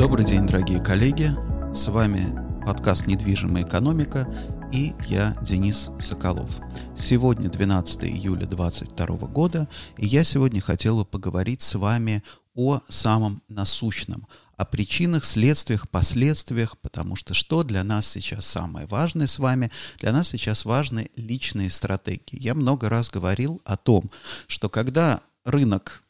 Добрый день, дорогие коллеги. С вами подкаст «Недвижимая экономика» и я, Денис Соколов. Сегодня 12 июля 2022 года, и я сегодня хотел бы поговорить с вами о самом насущном, о причинах, следствиях, последствиях, потому что что для нас сейчас самое важное с вами? Для нас сейчас важны личные стратегии. Я много раз говорил о том, что когда рынок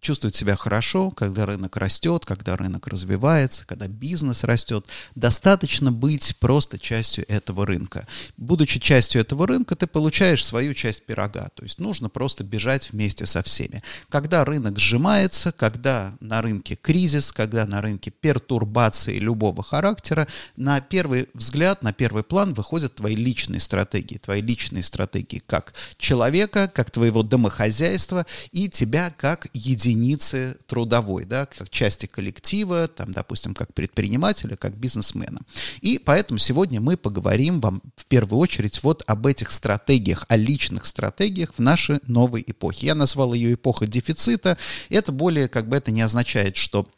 чувствовать себя хорошо, когда рынок растет, когда рынок развивается, когда бизнес растет. Достаточно быть просто частью этого рынка. Будучи частью этого рынка, ты получаешь свою часть пирога. То есть нужно просто бежать вместе со всеми. Когда рынок сжимается, когда на рынке кризис, когда на рынке пертурбации любого характера, на первый взгляд, на первый план выходят твои личные стратегии. Твои личные стратегии как человека, как твоего домохозяйства и тебя как единицы единицы трудовой, да, как части коллектива, там, допустим, как предпринимателя, как бизнесмена. И поэтому сегодня мы поговорим вам в первую очередь вот об этих стратегиях, о личных стратегиях в нашей новой эпохе. Я назвал ее эпоха дефицита. Это более, как бы это не означает, что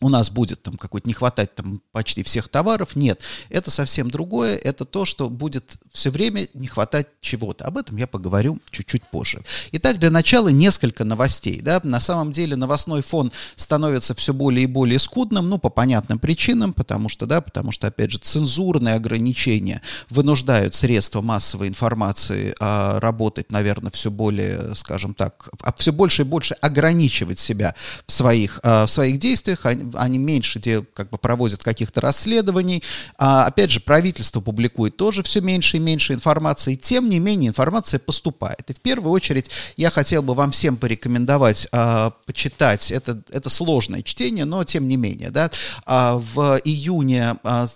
у нас будет там какой-то не хватать там почти всех товаров. Нет, это совсем другое. Это то, что будет все время не хватать чего-то. Об этом я поговорю чуть-чуть позже. Итак, для начала несколько новостей. Да? На самом деле новостной фон становится все более и более скудным, ну, по понятным причинам, потому что, да, потому что, опять же, цензурные ограничения вынуждают средства массовой информации а, работать, наверное, все более, скажем так, а, все больше и больше ограничивать себя в своих, а, в своих действиях они меньше где как бы проводят каких-то расследований. А, опять же, правительство публикует тоже все меньше и меньше информации. Тем не менее, информация поступает. И в первую очередь я хотел бы вам всем порекомендовать а, почитать. Это, это сложное чтение, но тем не менее. Да? А, в июне а,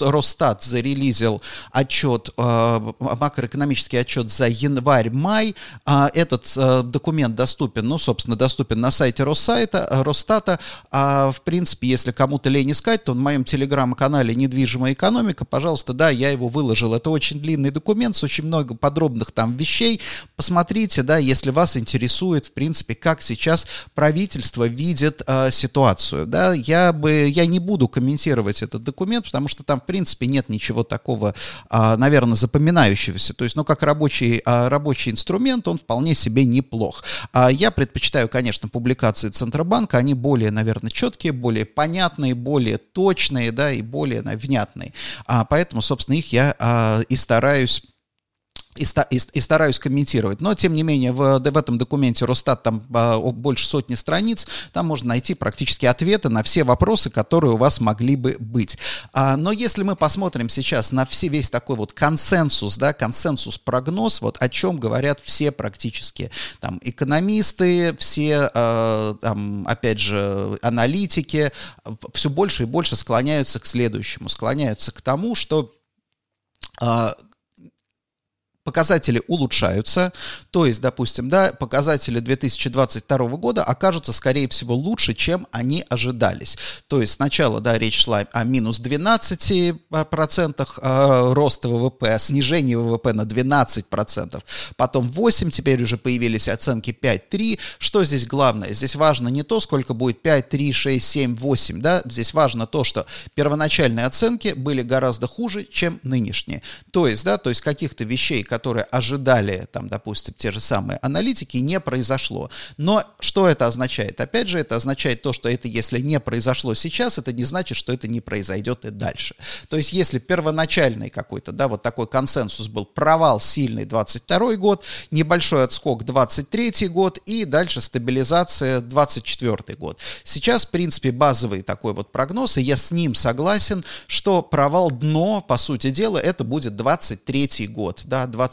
Росстат зарелизил отчет, а, макроэкономический отчет за январь-май. А, этот а, документ доступен, ну, собственно, доступен на сайте Россайта, Росстата. А, в принципе, если кому-то лень искать, то в моем телеграм-канале «Недвижимая экономика», пожалуйста, да, я его выложил. Это очень длинный документ с очень много подробных там вещей. Посмотрите, да, если вас интересует, в принципе, как сейчас правительство видит э, ситуацию, да, я бы, я не буду комментировать этот документ, потому что там, в принципе, нет ничего такого, э, наверное, запоминающегося. То есть, ну, как рабочий, э, рабочий инструмент, он вполне себе неплох. А я предпочитаю, конечно, публикации Центробанка, они более, наверное, четкие, более понятные, более точные, да, и более внятные. А, поэтому, собственно, их я а, и стараюсь и, и, и стараюсь комментировать. Но, тем не менее, в, в этом документе Росстат там а, больше сотни страниц, там можно найти практически ответы на все вопросы, которые у вас могли бы быть. А, но если мы посмотрим сейчас на все, весь такой вот консенсус, да, консенсус-прогноз, вот о чем говорят все практически там экономисты, все, а, там, опять же, аналитики, все больше и больше склоняются к следующему, склоняются к тому, что а, показатели улучшаются, то есть, допустим, да, показатели 2022 года окажутся, скорее всего, лучше, чем они ожидались. То есть сначала, да, речь шла о минус 12% а, роста ВВП, снижении ВВП на 12%, потом 8, теперь уже появились оценки 5-3. Что здесь главное? Здесь важно не то, сколько будет 5, 3, 6, 7, 8, да, здесь важно то, что первоначальные оценки были гораздо хуже, чем нынешние. То есть, да, то есть каких-то вещей, которые ожидали, там, допустим, те же самые аналитики, не произошло. Но что это означает? Опять же, это означает то, что это если не произошло сейчас, это не значит, что это не произойдет и дальше. То есть, если первоначальный какой-то, да, вот такой консенсус был провал сильный 22 год, небольшой отскок 23 год и дальше стабилизация 24 год. Сейчас, в принципе, базовый такой вот прогноз, и я с ним согласен, что провал дно, по сути дела, это будет 23 год, да, 23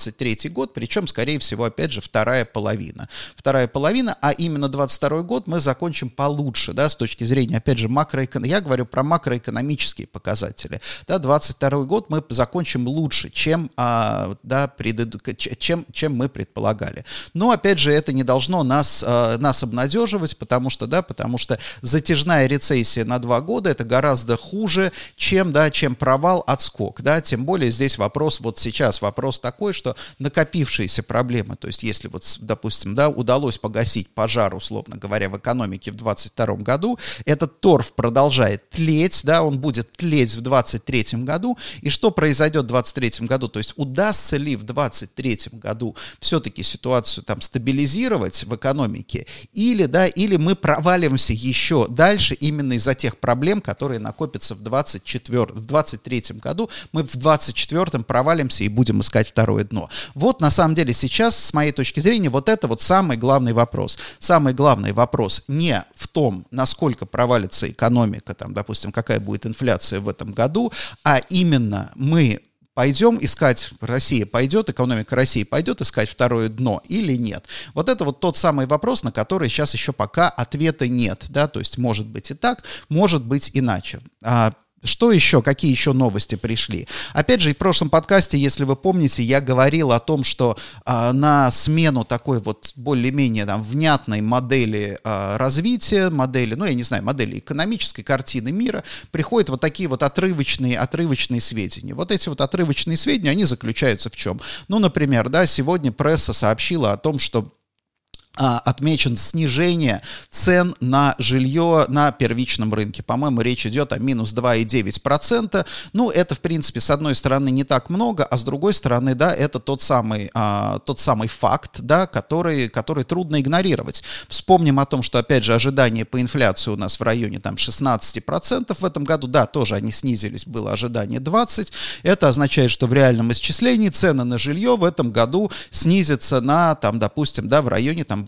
год, причем, скорее всего, опять же, вторая половина. Вторая половина, а именно 22 год мы закончим получше, да, с точки зрения, опять же, макроэкон... я говорю про макроэкономические показатели. Да, 22 год мы закончим лучше, чем, а, да, предыду... чем, чем мы предполагали. Но, опять же, это не должно нас, а, нас обнадеживать, потому что, да, потому что затяжная рецессия на два года это гораздо хуже, чем, да, чем провал, отскок, да, тем более здесь вопрос, вот сейчас вопрос такой, что накопившиеся проблемы, то есть если вот, допустим, да, удалось погасить пожар, условно говоря, в экономике в 2022 году, этот торф продолжает тлеть, да, он будет тлеть в 2023 году, и что произойдет в 2023 году, то есть удастся ли в 2023 году все-таки ситуацию там стабилизировать в экономике, или, да, или мы проваливаемся еще дальше именно из-за тех проблем, которые накопятся в 24, в 23 году, мы в 24 провалимся и будем искать второе дно. Вот на самом деле сейчас, с моей точки зрения, вот это вот самый главный вопрос. Самый главный вопрос не в том, насколько провалится экономика, там, допустим, какая будет инфляция в этом году, а именно мы пойдем искать, Россия пойдет, экономика России пойдет искать второе дно или нет? Вот это вот тот самый вопрос, на который сейчас еще пока ответа нет, да, то есть может быть и так, может быть иначе. А что еще? Какие еще новости пришли? Опять же, в прошлом подкасте, если вы помните, я говорил о том, что э, на смену такой вот более-менее там внятной модели э, развития, модели, ну, я не знаю, модели экономической картины мира, приходят вот такие вот отрывочные, отрывочные сведения. Вот эти вот отрывочные сведения, они заключаются в чем? Ну, например, да, сегодня пресса сообщила о том, что отмечен снижение цен на жилье на первичном рынке. По-моему, речь идет о минус 2,9%. Ну, это, в принципе, с одной стороны не так много, а с другой стороны, да, это тот самый, а, тот самый факт, да, который, который трудно игнорировать. Вспомним о том, что, опять же, ожидания по инфляции у нас в районе там 16% в этом году. Да, тоже они снизились, было ожидание 20%. Это означает, что в реальном исчислении цены на жилье в этом году снизятся на, там, допустим, да, в районе там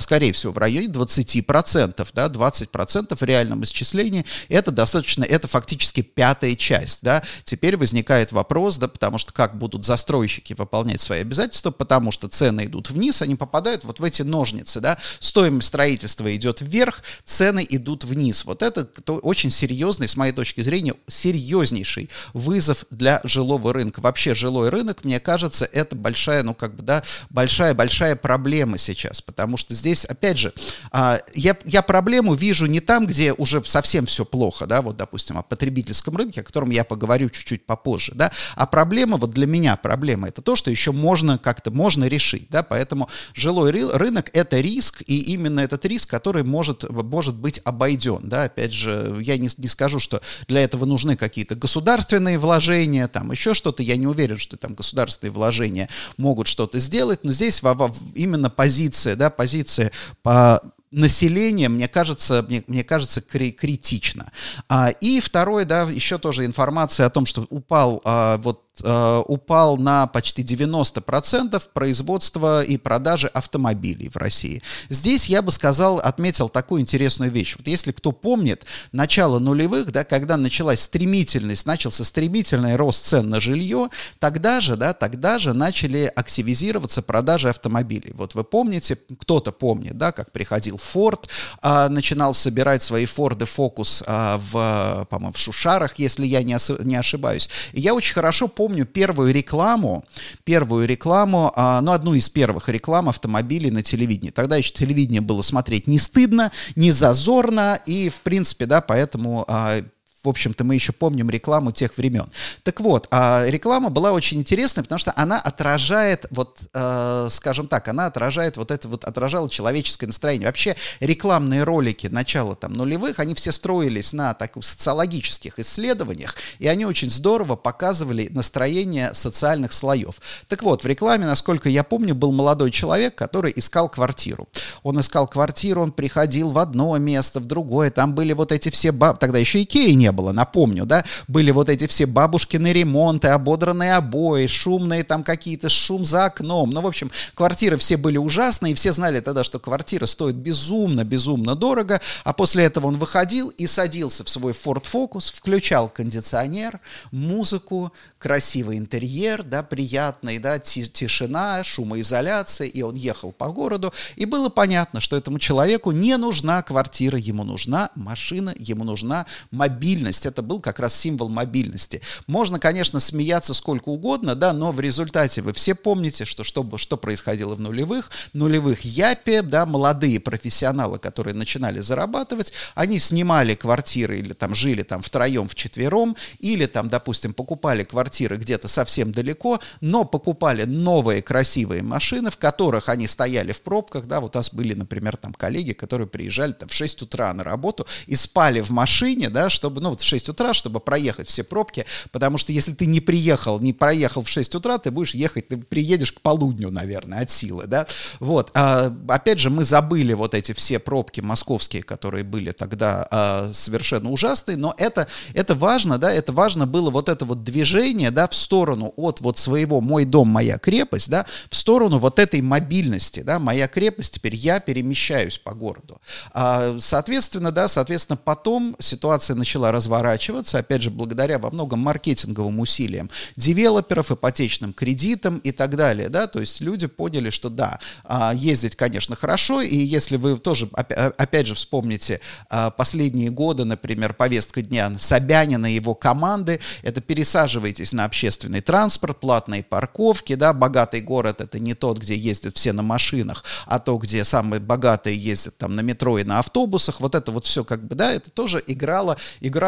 скорее всего, в районе 20%, да, 20% в реальном исчислении, это достаточно, это фактически пятая часть, да. Теперь возникает вопрос, да, потому что как будут застройщики выполнять свои обязательства, потому что цены идут вниз, они попадают вот в эти ножницы, да, стоимость строительства идет вверх, цены идут вниз. Вот это очень серьезный, с моей точки зрения, серьезнейший вызов для жилого рынка. Вообще жилой рынок, мне кажется, это большая, ну, как бы, да, большая-большая проблема сейчас, потому что здесь, опять же, а, я, я проблему вижу не там, где уже совсем все плохо, да, вот, допустим, о потребительском рынке, о котором я поговорю чуть-чуть попозже, да, а проблема, вот для меня проблема, это то, что еще можно как-то, можно решить, да, поэтому жилой рынок — это риск, и именно этот риск, который может, может быть обойден, да, опять же, я не, не скажу, что для этого нужны какие-то государственные вложения, там еще что-то, я не уверен, что там государственные вложения могут что-то сделать, но здесь во, во, именно позиция, да, позиция позиции по населения, мне кажется, мне, мне кажется, кри критично. А, и второе, да, еще тоже информация о том, что упал а, вот Э, упал на почти 90% производства и продажи автомобилей в России. Здесь я бы сказал, отметил такую интересную вещь. Вот если кто помнит, начало нулевых, да, когда началась стремительность, начался стремительный рост цен на жилье, тогда же, да, тогда же начали активизироваться продажи автомобилей. Вот вы помните, кто-то помнит, да, как приходил Ford, а, начинал собирать свои Ford Focus а, в, по-моему, в Шушарах, если я не, не ошибаюсь. И я очень хорошо помню, помню первую рекламу, первую рекламу, а, ну, одну из первых реклам автомобилей на телевидении. Тогда еще телевидение было смотреть не стыдно, не зазорно, и, в принципе, да, поэтому а, в общем-то, мы еще помним рекламу тех времен. Так вот, а реклама была очень интересная, потому что она отражает, вот, э, скажем так, она отражает вот это вот, отражала человеческое настроение. Вообще рекламные ролики начала там нулевых, они все строились на таких социологических исследованиях, и они очень здорово показывали настроение социальных слоев. Так вот, в рекламе, насколько я помню, был молодой человек, который искал квартиру. Он искал квартиру, он приходил в одно место, в другое, там были вот эти все баб... Тогда еще Икеи не было, напомню, да, были вот эти все бабушкины ремонты, ободранные обои, шумные там какие-то, шум за окном, ну, в общем, квартиры все были ужасные, и все знали тогда, что квартира стоит безумно, безумно дорого, а после этого он выходил и садился в свой Ford Focus, включал кондиционер, музыку, красивый интерьер, да, приятный, да, тишина, шумоизоляция, и он ехал по городу, и было понятно, что этому человеку не нужна квартира, ему нужна машина, ему нужна мобильность мобильность, это был как раз символ мобильности. Можно, конечно, смеяться сколько угодно, да, но в результате вы все помните, что, что, что происходило в нулевых. Нулевых Япи, да, молодые профессионалы, которые начинали зарабатывать, они снимали квартиры или там жили там втроем, вчетвером, или там, допустим, покупали квартиры где-то совсем далеко, но покупали новые красивые машины, в которых они стояли в пробках, да, вот у нас были, например, там коллеги, которые приезжали там в 6 утра на работу и спали в машине, да, чтобы, ну, вот в 6 утра, чтобы проехать все пробки, потому что если ты не приехал, не проехал в 6 утра, ты будешь ехать, ты приедешь к полудню, наверное, от силы, да, вот. А, опять же, мы забыли вот эти все пробки московские, которые были тогда а, совершенно ужасные, но это, это важно, да, это важно было вот это вот движение, да, в сторону от вот своего «мой дом, моя крепость», да, в сторону вот этой мобильности, да, «моя крепость», теперь я перемещаюсь по городу. А, соответственно, да, соответственно, потом ситуация начала разворачиваться, опять же, благодаря во многом маркетинговым усилиям девелоперов, ипотечным кредитам и так далее, да, то есть люди поняли, что да, а, ездить, конечно, хорошо, и если вы тоже, опять же, вспомните а, последние годы, например, повестка дня Собянина и его команды, это пересаживайтесь на общественный транспорт, платные парковки, да, богатый город это не тот, где ездят все на машинах, а то, где самые богатые ездят там на метро и на автобусах, вот это вот все как бы, да, это тоже играло,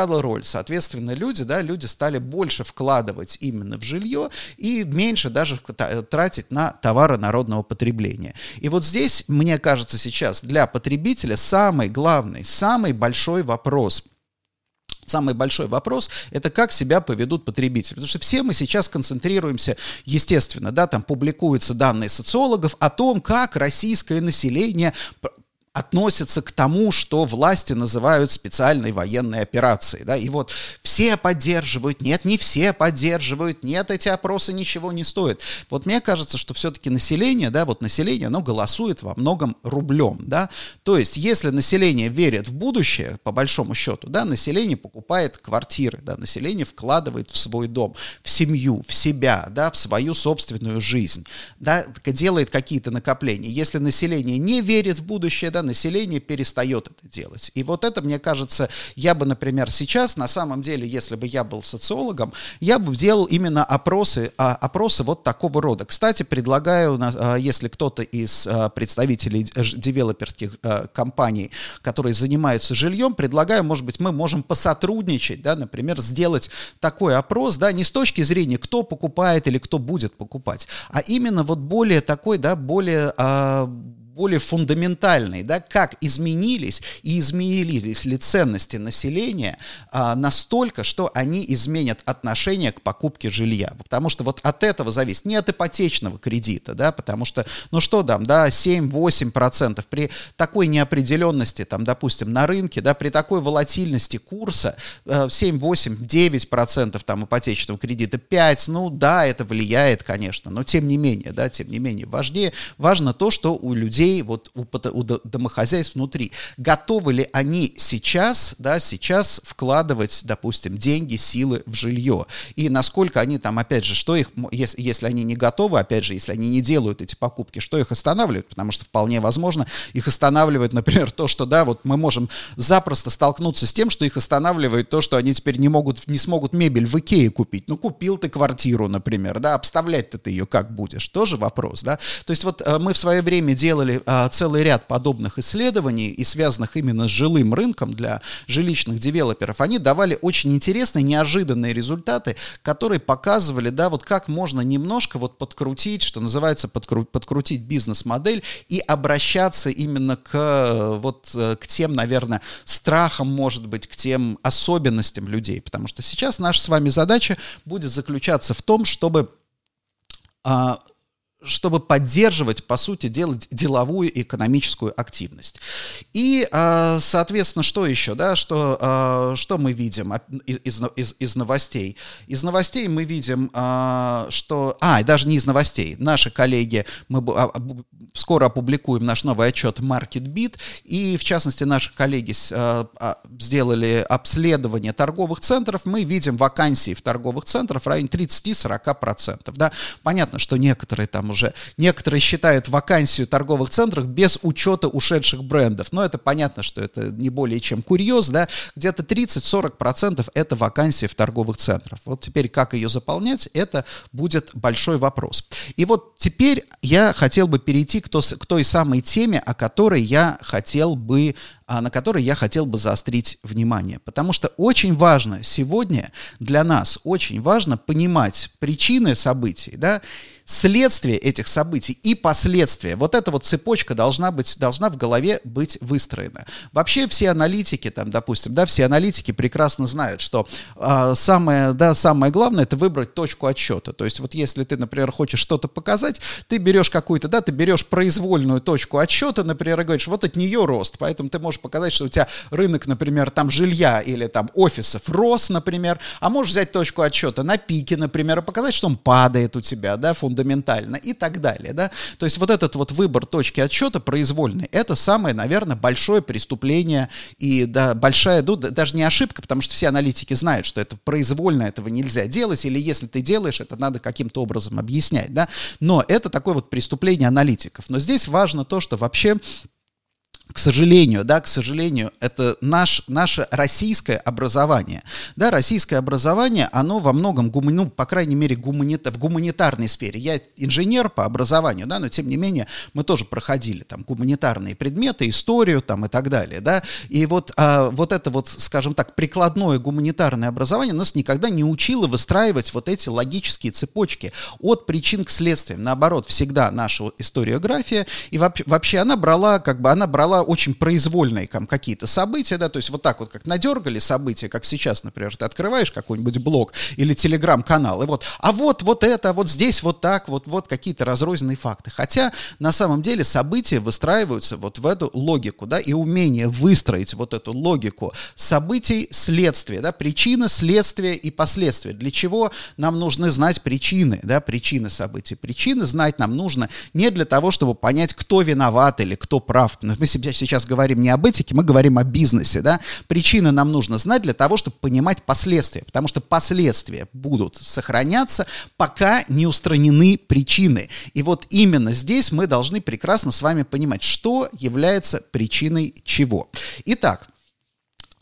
играло роль. Соответственно, люди, да, люди стали больше вкладывать именно в жилье и меньше даже тратить на товары народного потребления. И вот здесь, мне кажется, сейчас для потребителя самый главный, самый большой вопрос – Самый большой вопрос – это как себя поведут потребители. Потому что все мы сейчас концентрируемся, естественно, да, там публикуются данные социологов о том, как российское население относятся к тому, что власти называют специальной военной операцией. Да? И вот все поддерживают, нет, не все поддерживают, нет, эти опросы ничего не стоят. Вот мне кажется, что все-таки население, да, вот население, оно голосует во многом рублем. Да? То есть, если население верит в будущее, по большому счету, да, население покупает квартиры, да, население вкладывает в свой дом, в семью, в себя, да, в свою собственную жизнь, да, делает какие-то накопления. Если население не верит в будущее, да, население перестает это делать. И вот это, мне кажется, я бы, например, сейчас, на самом деле, если бы я был социологом, я бы делал именно опросы, а, опросы вот такого рода. Кстати, предлагаю, а, если кто-то из а, представителей девелоперских компаний, которые занимаются жильем, предлагаю, может быть, мы можем посотрудничать, да, например, сделать такой опрос, да, не с точки зрения, кто покупает или кто будет покупать, а именно вот более такой, да, более более фундаментальный, да, как изменились и изменились ли ценности населения а, настолько, что они изменят отношение к покупке жилья. Потому что вот от этого зависит, не от ипотечного кредита, да, потому что, ну что там, да, 7-8% при такой неопределенности, там, допустим, на рынке, да, при такой волатильности курса 7, 8, 9% там ипотечного кредита, 5, ну да, это влияет, конечно, но тем не менее, да, тем не менее, важнее, важно то, что у людей людей, вот у, у домохозяйств внутри, готовы ли они сейчас, да, сейчас вкладывать, допустим, деньги, силы в жилье, и насколько они там, опять же, что их, если, если они не готовы, опять же, если они не делают эти покупки, что их останавливает, потому что вполне возможно, их останавливает, например, то, что, да, вот мы можем запросто столкнуться с тем, что их останавливает то, что они теперь не могут, не смогут мебель в Икее купить, ну, купил ты квартиру, например, да, обставлять-то ты ее как будешь, тоже вопрос, да, то есть вот э, мы в свое время делали а, целый ряд подобных исследований и связанных именно с жилым рынком для жилищных девелоперов, они давали очень интересные, неожиданные результаты, которые показывали, да, вот как можно немножко вот подкрутить, что называется, подкру подкрутить бизнес-модель и обращаться именно к вот к тем, наверное, страхам, может быть, к тем особенностям людей, потому что сейчас наша с вами задача будет заключаться в том, чтобы а, чтобы поддерживать, по сути, делать деловую и экономическую активность. И, а, соответственно, что еще, да, что, а, что мы видим из, из, из новостей? Из новостей мы видим, а, что, а, даже не из новостей, наши коллеги, мы скоро опубликуем наш новый отчет MarketBeat, и, в частности, наши коллеги сделали обследование торговых центров, мы видим вакансии в торговых центрах в районе 30-40%, да, понятно, что некоторые там уже некоторые считают вакансию в торговых центрах без учета ушедших брендов. Но это понятно, что это не более чем курьез, да, где-то 30-40% это вакансия в торговых центрах. Вот теперь как ее заполнять, это будет большой вопрос. И вот теперь я хотел бы перейти к, то, к той самой теме, о которой я хотел бы а, на которой я хотел бы заострить внимание. Потому что очень важно сегодня для нас, очень важно понимать причины событий, да, следствие этих событий и последствия. Вот эта вот цепочка должна быть, должна в голове быть выстроена. Вообще все аналитики, там, допустим, да, все аналитики прекрасно знают, что э, самое, да, самое главное это выбрать точку отсчета. То есть вот если ты, например, хочешь что-то показать, ты берешь какую-то, да, ты берешь произвольную точку отсчета, например, и говоришь, вот от нее рост, поэтому ты можешь показать, что у тебя рынок, например, там жилья или там офисов рос, например, а можешь взять точку отсчета на пике, например, и показать, что он падает у тебя, да, фундаментально фундаментально и так далее, да. То есть вот этот вот выбор точки отсчета произвольный, это самое, наверное, большое преступление и, да, большая, ну, даже не ошибка, потому что все аналитики знают, что это произвольно, этого нельзя делать, или если ты делаешь, это надо каким-то образом объяснять, да. Но это такое вот преступление аналитиков. Но здесь важно то, что вообще к сожалению, да, к сожалению, это наш, наше российское образование. Да, российское образование, оно во многом, гумани, ну, по крайней мере, гуманита, в гуманитарной сфере. Я инженер по образованию, да, но тем не менее мы тоже проходили там гуманитарные предметы, историю там и так далее, да. И вот, а, вот это вот, скажем так, прикладное гуманитарное образование нас никогда не учило выстраивать вот эти логические цепочки от причин к следствиям. Наоборот, всегда наша историография, и вообще, вообще она брала, как бы, она брала очень произвольные там, какие-то события, да, то есть вот так вот, как надергали события, как сейчас, например, ты открываешь какой-нибудь блог или телеграм-канал, и вот, а вот, вот это, вот здесь вот так, вот, вот какие-то разрозненные факты. Хотя на самом деле события выстраиваются вот в эту логику, да, и умение выстроить вот эту логику событий, следствия, да, причины, следствия и последствия. Для чего нам нужны знать причины, да, причины событий. Причины знать нам нужно не для того, чтобы понять, кто виноват или кто прав. Мы себе сейчас говорим не об этике, мы говорим о бизнесе, да. Причины нам нужно знать для того, чтобы понимать последствия, потому что последствия будут сохраняться, пока не устранены причины. И вот именно здесь мы должны прекрасно с вами понимать, что является причиной чего. Итак,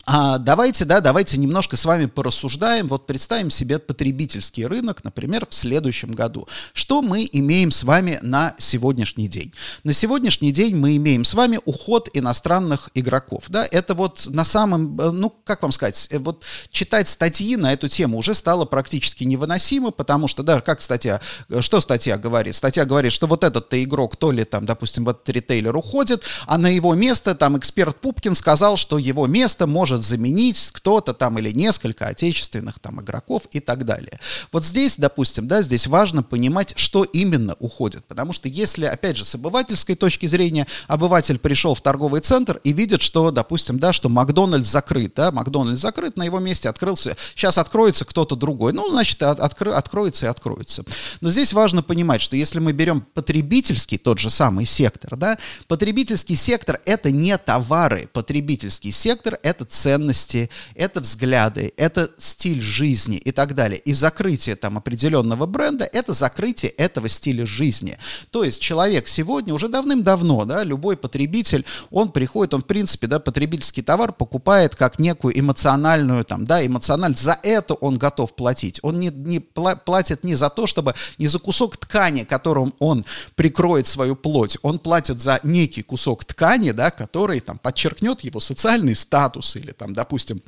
а давайте, да, давайте немножко с вами порассуждаем. Вот представим себе потребительский рынок, например, в следующем году. Что мы имеем с вами на сегодняшний день? На сегодняшний день мы имеем с вами уход иностранных игроков. Да? Это вот на самом, э, ну, как вам сказать, э, вот читать статьи на эту тему уже стало практически невыносимо, потому что, да, как статья, э, что статья говорит? Статья говорит, что вот этот-то игрок, то ли там, допустим, вот ритейлер уходит, а на его место там эксперт Пупкин сказал, что его место может может заменить кто-то там или несколько отечественных там игроков и так далее. Вот здесь, допустим, да, здесь важно понимать, что именно уходит, потому что если, опять же, с обывательской точки зрения, обыватель пришел в торговый центр и видит, что, допустим, да, что Макдональдс закрыт, да, Макдональдс закрыт, на его месте открылся, сейчас откроется кто-то другой, ну, значит, откро, откроется и откроется. Но здесь важно понимать, что если мы берем потребительский, тот же самый сектор, да, потребительский сектор это не товары, потребительский сектор это ценности, это взгляды, это стиль жизни и так далее. И закрытие там определенного бренда — это закрытие этого стиля жизни. То есть человек сегодня уже давным-давно, да, любой потребитель, он приходит, он в принципе, да, потребительский товар покупает как некую эмоциональную там, да, эмоциональность. За это он готов платить. Он не, не платит не за то, чтобы, не за кусок ткани, которым он прикроет свою плоть. Он платит за некий кусок ткани, да, который там подчеркнет его социальный статус или там, допустим,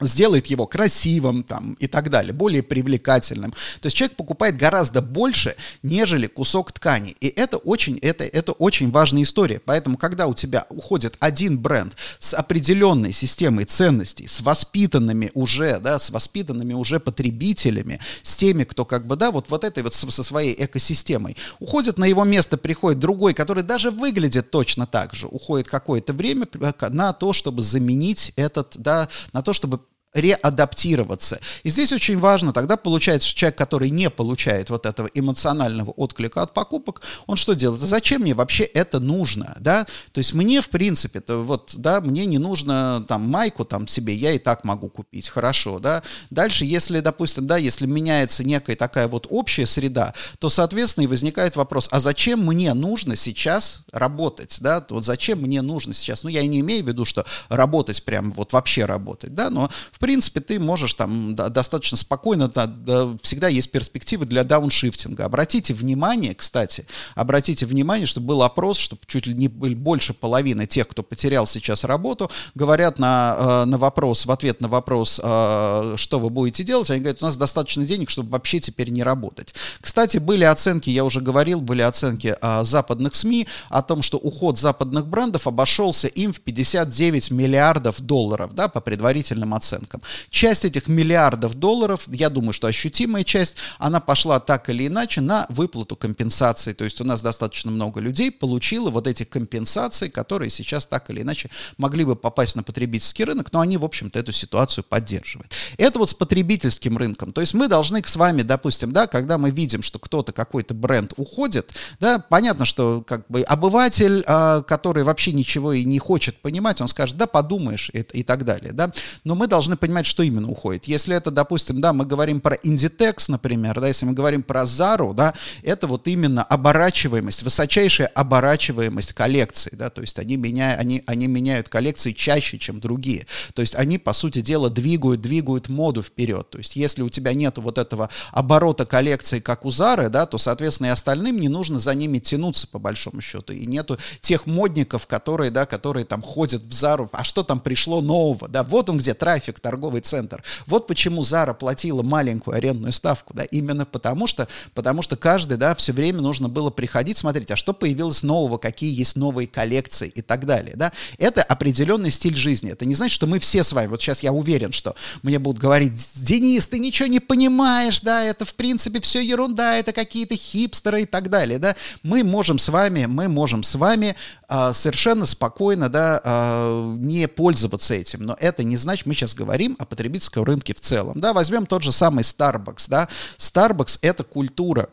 сделает его красивым там, и так далее, более привлекательным. То есть человек покупает гораздо больше, нежели кусок ткани. И это очень, это, это очень важная история. Поэтому, когда у тебя уходит один бренд с определенной системой ценностей, с воспитанными уже, да, с воспитанными уже потребителями, с теми, кто как бы, да, вот, вот этой вот со, своей экосистемой, уходит на его место, приходит другой, который даже выглядит точно так же, уходит какое-то время на то, чтобы заменить этот, да, на то, чтобы реадаптироваться. И здесь очень важно, тогда получается, что человек, который не получает вот этого эмоционального отклика от покупок, он что делает? А зачем мне вообще это нужно, да? То есть мне, в принципе, то вот, да, мне не нужно там майку там себе, я и так могу купить, хорошо, да? Дальше, если, допустим, да, если меняется некая такая вот общая среда, то, соответственно, и возникает вопрос, а зачем мне нужно сейчас работать, да? Вот зачем мне нужно сейчас, ну, я не имею в виду, что работать прям вот вообще работать, да, но, в принципе, ты можешь там да, достаточно спокойно, да, да, всегда есть перспективы для дауншифтинга. Обратите внимание, кстати, обратите внимание, что был опрос, что чуть ли не больше половины тех, кто потерял сейчас работу, говорят на, э, на вопрос, в ответ на вопрос, э, что вы будете делать, они говорят, у нас достаточно денег, чтобы вообще теперь не работать. Кстати, были оценки, я уже говорил, были оценки э, западных СМИ о том, что уход западных брендов обошелся им в 59 миллиардов долларов, да, по предварительным оценкам рынком. Часть этих миллиардов долларов, я думаю, что ощутимая часть, она пошла так или иначе на выплату компенсации. То есть у нас достаточно много людей получило вот эти компенсации, которые сейчас так или иначе могли бы попасть на потребительский рынок, но они, в общем-то, эту ситуацию поддерживают. Это вот с потребительским рынком. То есть мы должны с вами, допустим, да, когда мы видим, что кто-то, какой-то бренд уходит, да, понятно, что как бы обыватель, а, который вообще ничего и не хочет понимать, он скажет, да, подумаешь и, и так далее, да, но мы должны понимать, что именно уходит. Если это, допустим, да, мы говорим про Inditex, например, да, если мы говорим про Zara, да, это вот именно оборачиваемость, высочайшая оборачиваемость коллекций, да, то есть они, меняют, они, они меняют коллекции чаще, чем другие. То есть они, по сути дела, двигают, двигают моду вперед. То есть если у тебя нету вот этого оборота коллекции, как у Zara, да, то, соответственно, и остальным не нужно за ними тянуться, по большому счету. И нету тех модников, которые, да, которые там ходят в Зару, а что там пришло нового, да, вот он где трафик, торговый центр. Вот почему Зара платила маленькую арендную ставку, да, именно потому что, потому что каждый, да, все время нужно было приходить, смотреть, а что появилось нового, какие есть новые коллекции и так далее, да. Это определенный стиль жизни. Это не значит, что мы все с вами, вот сейчас я уверен, что мне будут говорить, Денис, ты ничего не понимаешь, да, это в принципе все ерунда, это какие-то хипстеры и так далее, да. Мы можем с вами, мы можем с вами э, совершенно спокойно, да, э, не пользоваться этим, но это не значит, мы сейчас говорим говорим о потребительском рынке в целом. Да, возьмем тот же самый Starbucks. Да? Starbucks — это культура.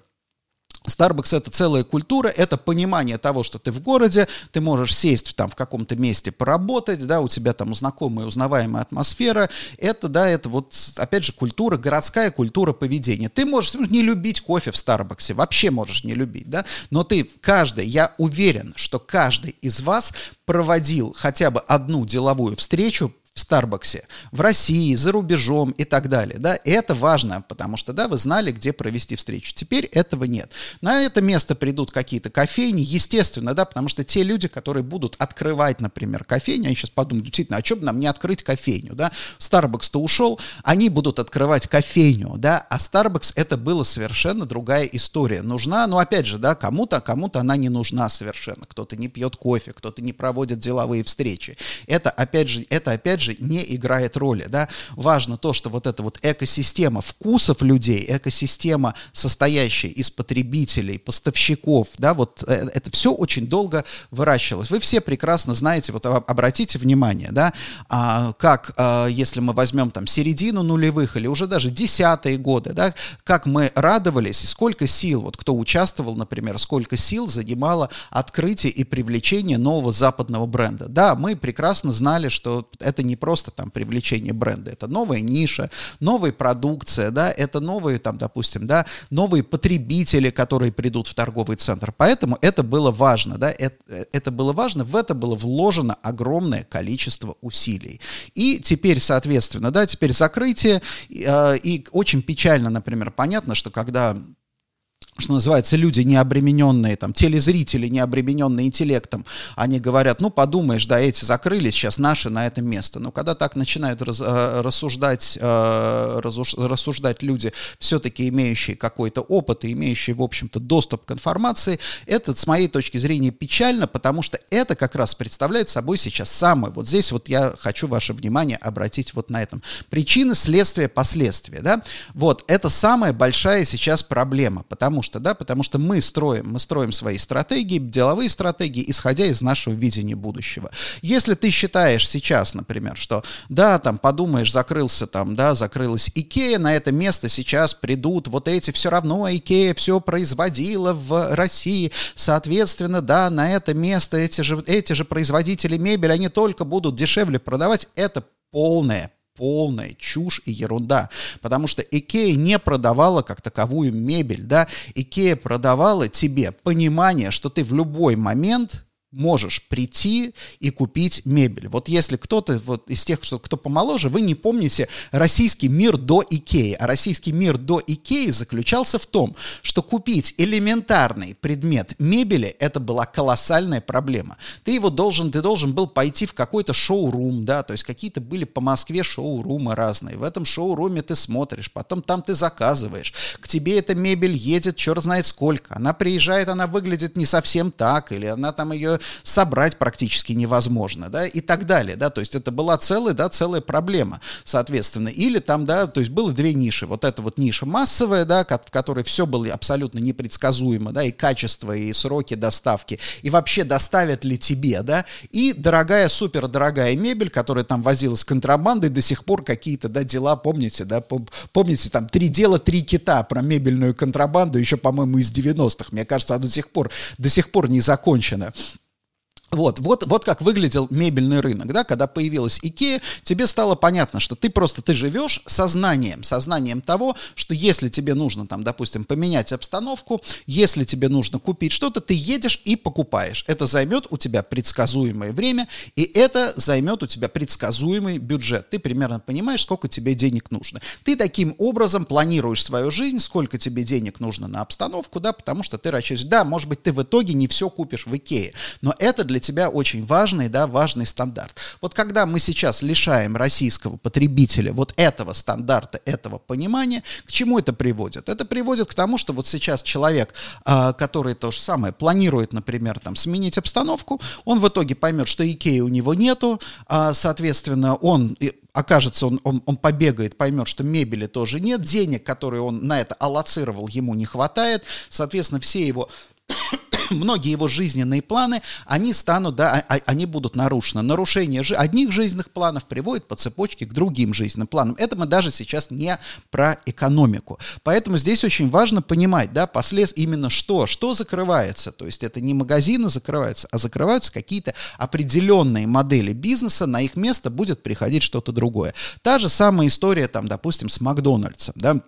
Starbucks это целая культура, это понимание того, что ты в городе, ты можешь сесть там в каком-то месте поработать, да, у тебя там знакомая, узнаваемая атмосфера. Это, да, это вот, опять же, культура, городская культура поведения. Ты можешь не любить кофе в Старбаксе, вообще можешь не любить, да, но ты каждый, я уверен, что каждый из вас проводил хотя бы одну деловую встречу в Старбаксе, в России, за рубежом и так далее, да, это важно, потому что, да, вы знали, где провести встречу. Теперь этого нет. На это место придут какие-то кофейни, естественно, да, потому что те люди, которые будут открывать, например, кофейню, они сейчас подумают, действительно, а что бы нам не открыть кофейню, да, Starbucks-то ушел, они будут открывать кофейню, да, а Starbucks это была совершенно другая история. Нужна, ну, опять же, да, кому-то, кому-то она не нужна совершенно. Кто-то не пьет кофе, кто-то не проводит деловые встречи. Это, опять же, это, опять опять же, не играет роли, да. Важно то, что вот эта вот экосистема вкусов людей, экосистема, состоящая из потребителей, поставщиков, да, вот э, это все очень долго выращивалось. Вы все прекрасно знаете, вот обратите внимание, да, а, как, а, если мы возьмем там середину нулевых или уже даже десятые годы, да, как мы радовались сколько сил, вот кто участвовал, например, сколько сил занимало открытие и привлечение нового западного бренда. Да, мы прекрасно знали, что это не не просто там привлечение бренда, это новая ниша, новая продукция, да, это новые там, допустим, да, новые потребители, которые придут в торговый центр. Поэтому это было важно, да, это, это было важно, в это было вложено огромное количество усилий. И теперь, соответственно, да, теперь закрытие, э, и очень печально, например, понятно, что когда что называется, люди, не обремененные, там, телезрители, не обремененные интеллектом, они говорят, ну, подумаешь, да, эти закрылись, сейчас наши на это место. Но когда так начинают раз, э, рассуждать, э, рассуждать люди, все-таки имеющие какой-то опыт и имеющие, в общем-то, доступ к информации, это, с моей точки зрения, печально, потому что это как раз представляет собой сейчас самое, вот здесь вот я хочу ваше внимание обратить вот на этом. Причины, следствия, последствия, да, вот, это самая большая сейчас проблема, потому что что, да, потому что мы строим, мы строим свои стратегии, деловые стратегии, исходя из нашего видения будущего. Если ты считаешь сейчас, например, что, да, там, подумаешь, закрылся там, да, закрылась Икея, на это место сейчас придут вот эти, все равно Икея все производила в России, соответственно, да, на это место эти же, эти же производители мебели, они только будут дешевле продавать, это полная полная чушь и ерунда, потому что Икея не продавала как таковую мебель, да, Икея продавала тебе понимание, что ты в любой момент можешь прийти и купить мебель. Вот если кто-то вот из тех, что, кто помоложе, вы не помните российский мир до Икеи. А российский мир до Икеи заключался в том, что купить элементарный предмет мебели это была колоссальная проблема. Ты его должен, ты должен был пойти в какой-то шоу-рум, да, то есть какие-то были по Москве шоу-румы разные. В этом шоу-руме ты смотришь, потом там ты заказываешь. К тебе эта мебель едет, черт знает сколько. Она приезжает, она выглядит не совсем так, или она там ее собрать практически невозможно, да, и так далее, да, то есть это была целая, да, целая проблема, соответственно, или там, да, то есть было две ниши, вот эта вот ниша массовая, да, в которой все было абсолютно непредсказуемо, да, и качество, и сроки доставки, и вообще доставят ли тебе, да, и дорогая, супер дорогая мебель, которая там возилась контрабандой, до сих пор какие-то, да, дела, помните, да, помните, там, три дела, три кита про мебельную контрабанду, еще, по-моему, из 90-х, мне кажется, оно до сих пор, до сих пор не закончено. Вот, вот, вот как выглядел мебельный рынок, да, когда появилась Икея, тебе стало понятно, что ты просто, ты живешь сознанием, сознанием того, что если тебе нужно, там, допустим, поменять обстановку, если тебе нужно купить что-то, ты едешь и покупаешь. Это займет у тебя предсказуемое время, и это займет у тебя предсказуемый бюджет. Ты примерно понимаешь, сколько тебе денег нужно. Ты таким образом планируешь свою жизнь, сколько тебе денег нужно на обстановку, да, потому что ты рассчитываешь, да, может быть, ты в итоге не все купишь в Икее, но это для тебя очень важный, да, важный стандарт. Вот когда мы сейчас лишаем российского потребителя вот этого стандарта, этого понимания, к чему это приводит? Это приводит к тому, что вот сейчас человек, а, который то же самое планирует, например, там, сменить обстановку, он в итоге поймет, что Икеи у него нету, а, соответственно, он окажется, он, он, он побегает, поймет, что мебели тоже нет, денег, которые он на это аллоцировал, ему не хватает, соответственно, все его многие его жизненные планы, они станут, да, а, а, они будут нарушены. Нарушение одних жизненных планов приводит по цепочке к другим жизненным планам. Это мы даже сейчас не про экономику. Поэтому здесь очень важно понимать, да, послед... именно что, что закрывается. То есть это не магазины закрываются, а закрываются какие-то определенные модели бизнеса, на их место будет приходить что-то другое. Та же самая история, там, допустим, с Макдональдсом, да,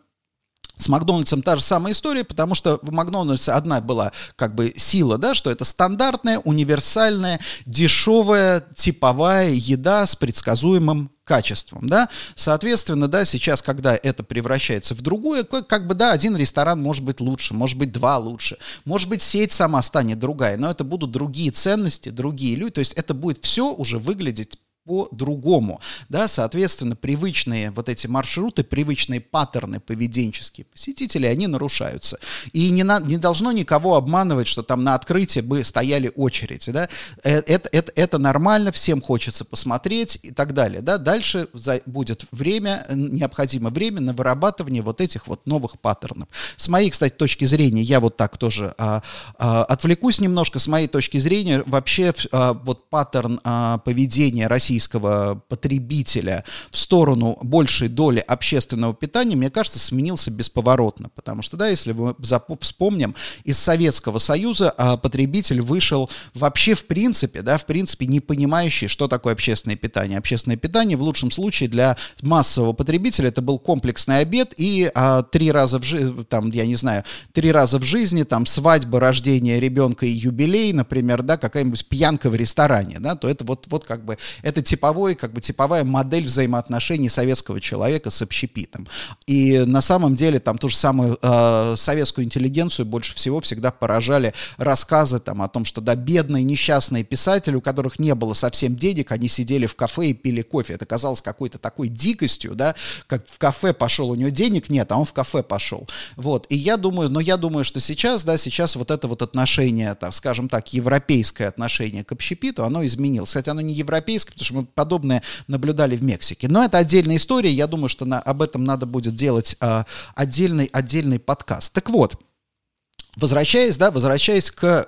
с Макдональдсом та же самая история, потому что в Макдональдсе одна была как бы сила, да, что это стандартная, универсальная, дешевая, типовая еда с предсказуемым качеством, да, соответственно, да, сейчас, когда это превращается в другое, как бы, да, один ресторан может быть лучше, может быть, два лучше, может быть, сеть сама станет другая, но это будут другие ценности, другие люди, то есть это будет все уже выглядеть по-другому, да, соответственно, привычные вот эти маршруты, привычные паттерны поведенческие посетителей, они нарушаются. И не, на, не должно никого обманывать, что там на открытии бы стояли очереди, да, э, это, это, это нормально, всем хочется посмотреть и так далее, да, дальше за, будет время, необходимо время на вырабатывание вот этих вот новых паттернов. С моей, кстати, точки зрения, я вот так тоже а, а, отвлекусь немножко, с моей точки зрения, вообще а, вот паттерн а, поведения России российского потребителя в сторону большей доли общественного питания, мне кажется, сменился бесповоротно. Потому что, да, если мы вспомним, из Советского Союза а, потребитель вышел вообще в принципе, да, в принципе не понимающий, что такое общественное питание. Общественное питание в лучшем случае для массового потребителя это был комплексный обед и а, три раза в жизни, там, я не знаю, три раза в жизни, там, свадьба, рождение ребенка и юбилей, например, да, какая-нибудь пьянка в ресторане, да, то это вот, вот как бы, это типовой, как бы типовая модель взаимоотношений советского человека с общепитом. И на самом деле там ту же самую э, советскую интеллигенцию больше всего всегда поражали рассказы там о том, что да, бедные, несчастные писатели, у которых не было совсем денег, они сидели в кафе и пили кофе. Это казалось какой-то такой дикостью, да, как в кафе пошел, у него денег нет, а он в кафе пошел. Вот, и я думаю, но я думаю, что сейчас, да, сейчас вот это вот отношение, так, скажем так, европейское отношение к общепиту, оно изменилось. Кстати, оно не европейское, потому что мы подобное наблюдали в Мексике. Но это отдельная история, я думаю, что на, об этом надо будет делать а, отдельный, отдельный подкаст. Так вот, Возвращаясь, да, возвращаясь к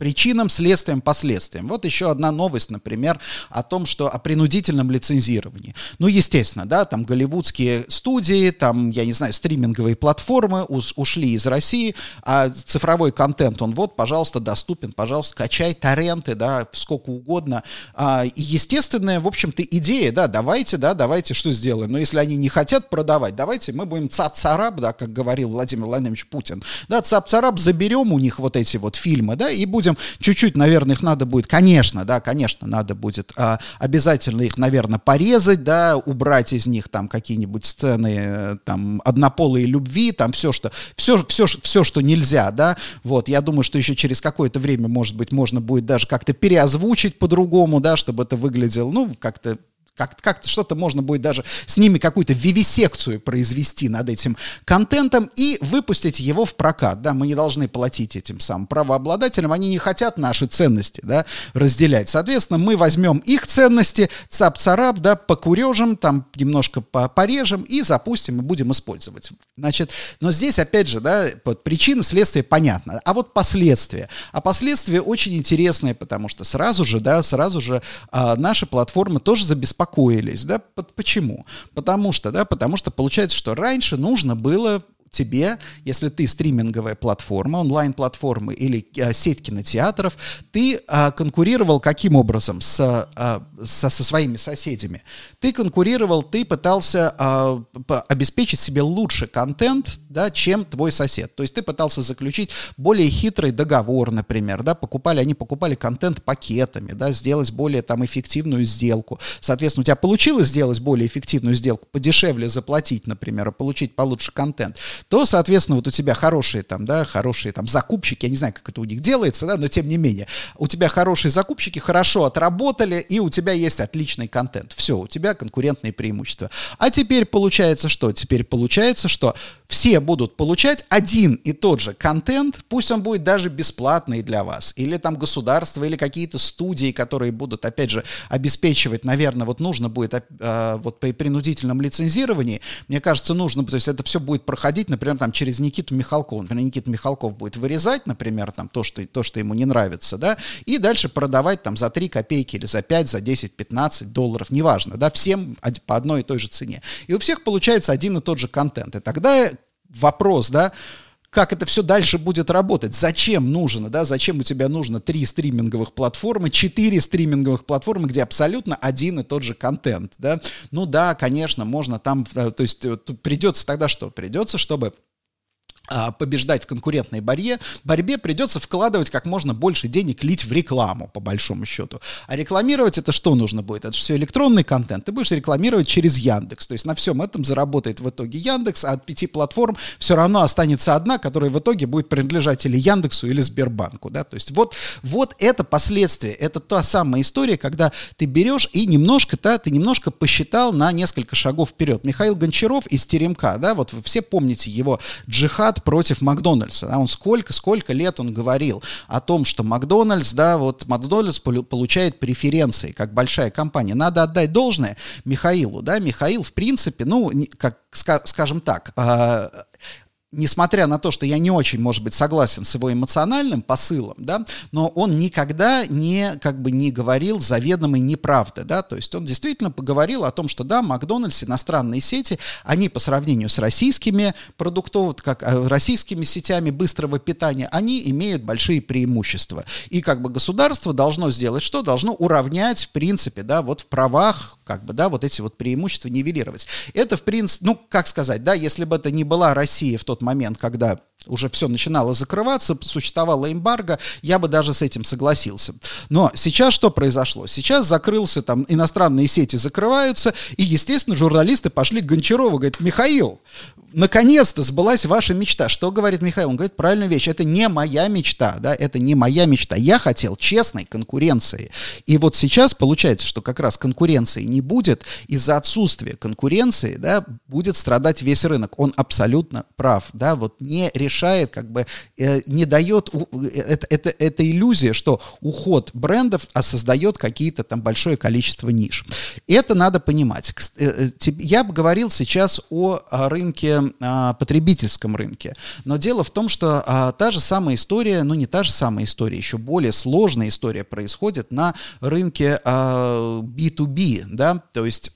причинам, следствиям, последствиям. Вот еще одна новость, например, о том, что о принудительном лицензировании. Ну, естественно, да, там голливудские студии, там, я не знаю, стриминговые платформы уж, ушли из России, а цифровой контент, он вот, пожалуйста, доступен, пожалуйста, качай торренты, да, сколько угодно. А, и естественная, в общем-то, идея, да, давайте, да, давайте что сделаем. Но если они не хотят продавать, давайте мы будем цап-царап, да, как говорил Владимир Владимирович Путин, да, цап-царап заберем у них вот эти вот фильмы, да, и будем будем. Чуть-чуть, наверное, их надо будет, конечно, да, конечно, надо будет а, обязательно их, наверное, порезать, да, убрать из них там какие-нибудь сцены, э, там, однополые любви, там все, что, все, все, все, что нельзя, да, вот, я думаю, что еще через какое-то время, может быть, можно будет даже как-то переозвучить по-другому, да, чтобы это выглядело, ну, как-то как, как что-то можно будет даже с ними какую-то вивисекцию произвести над этим контентом и выпустить его в прокат. Да, мы не должны платить этим самым правообладателям, они не хотят наши ценности да, разделять. Соответственно, мы возьмем их ценности, цап-царап, да, покурежим, там немножко порежем и запустим и будем использовать. Значит, но здесь, опять же, да, причина, следствие понятно. А вот последствия. А последствия очень интересные, потому что сразу же, да, сразу же а, наши платформы тоже забеспокоены успокоились, да, почему? Потому что, да, потому что получается, что раньше нужно было тебе, если ты стриминговая платформа, онлайн-платформа или а, сеть кинотеатров, ты а, конкурировал каким образом с, а, со, со своими соседями? Ты конкурировал, ты пытался а, обеспечить себе лучше контент, да, чем твой сосед. То есть ты пытался заключить более хитрый договор, например, да, покупали, они покупали контент пакетами, да, сделать более там эффективную сделку. Соответственно, у тебя получилось сделать более эффективную сделку, подешевле заплатить, например, и получить получше контент то, соответственно, вот у тебя хорошие там, да, хорошие там закупщики, я не знаю, как это у них делается, да, но тем не менее, у тебя хорошие закупщики хорошо отработали, и у тебя есть отличный контент. Все, у тебя конкурентные преимущества. А теперь получается что? Теперь получается, что все будут получать один и тот же контент, пусть он будет даже бесплатный для вас, или там государство, или какие-то студии, которые будут, опять же, обеспечивать, наверное, вот нужно будет э, вот при принудительном лицензировании, мне кажется, нужно, то есть это все будет проходить, например, там через Никиту Михалкова, например, Никита Михалков будет вырезать, например, там то, что, то, что ему не нравится, да, и дальше продавать там за 3 копейки или за 5, за 10, 15 долларов, неважно, да, всем по одной и той же цене. И у всех получается один и тот же контент. И тогда вопрос, да, как это все дальше будет работать, зачем нужно, да, зачем у тебя нужно три стриминговых платформы, четыре стриминговых платформы, где абсолютно один и тот же контент, да. Ну да, конечно, можно там, э, то есть э, придется тогда что? Придется, чтобы побеждать в конкурентной борьбе, борьбе придется вкладывать как можно больше денег, лить в рекламу, по большому счету. А рекламировать это что нужно будет? Это все электронный контент. Ты будешь рекламировать через Яндекс. То есть на всем этом заработает в итоге Яндекс, а от пяти платформ все равно останется одна, которая в итоге будет принадлежать или Яндексу, или Сбербанку. Да? То есть вот, вот это последствия. Это та самая история, когда ты берешь и немножко, да, ты немножко посчитал на несколько шагов вперед. Михаил Гончаров из Теремка, да, вот вы все помните его джихад против Макдональдса. Да, он сколько, сколько лет он говорил о том, что Макдональдс, да, вот Макдональдс получает преференции, как большая компания. Надо отдать должное Михаилу, да, Михаил, в принципе, ну, как, скажем так, а, несмотря на то, что я не очень, может быть, согласен с его эмоциональным посылом, да, но он никогда не, как бы, не говорил заведомой неправды, да, то есть он действительно поговорил о том, что, да, Макдональдс, иностранные сети, они по сравнению с российскими продуктов, как э, российскими сетями быстрого питания, они имеют большие преимущества. И, как бы, государство должно сделать что? Должно уравнять, в принципе, да, вот в правах, как бы, да, вот эти вот преимущества нивелировать. Это, в принципе, ну, как сказать, да, если бы это не была Россия в тот момент, когда уже все начинало закрываться, существовала эмбарго, я бы даже с этим согласился. Но сейчас что произошло? Сейчас закрылся, там, иностранные сети закрываются, и, естественно, журналисты пошли к Гончарову, говорят, Михаил, наконец-то сбылась ваша мечта. Что говорит Михаил? Он говорит правильную вещь, это не моя мечта, да, это не моя мечта. Я хотел честной конкуренции. И вот сейчас получается, что как раз конкуренции не будет, из-за отсутствия конкуренции, да, будет страдать весь рынок. Он абсолютно прав, да, вот не решение мешает, как бы э, не дает, это, это, это иллюзия, что уход брендов а создает какие-то там большое количество ниш. Это надо понимать. Я бы говорил сейчас о рынке, потребительском рынке, но дело в том, что та же самая история, ну не та же самая история, еще более сложная история происходит на рынке B2B, да, то есть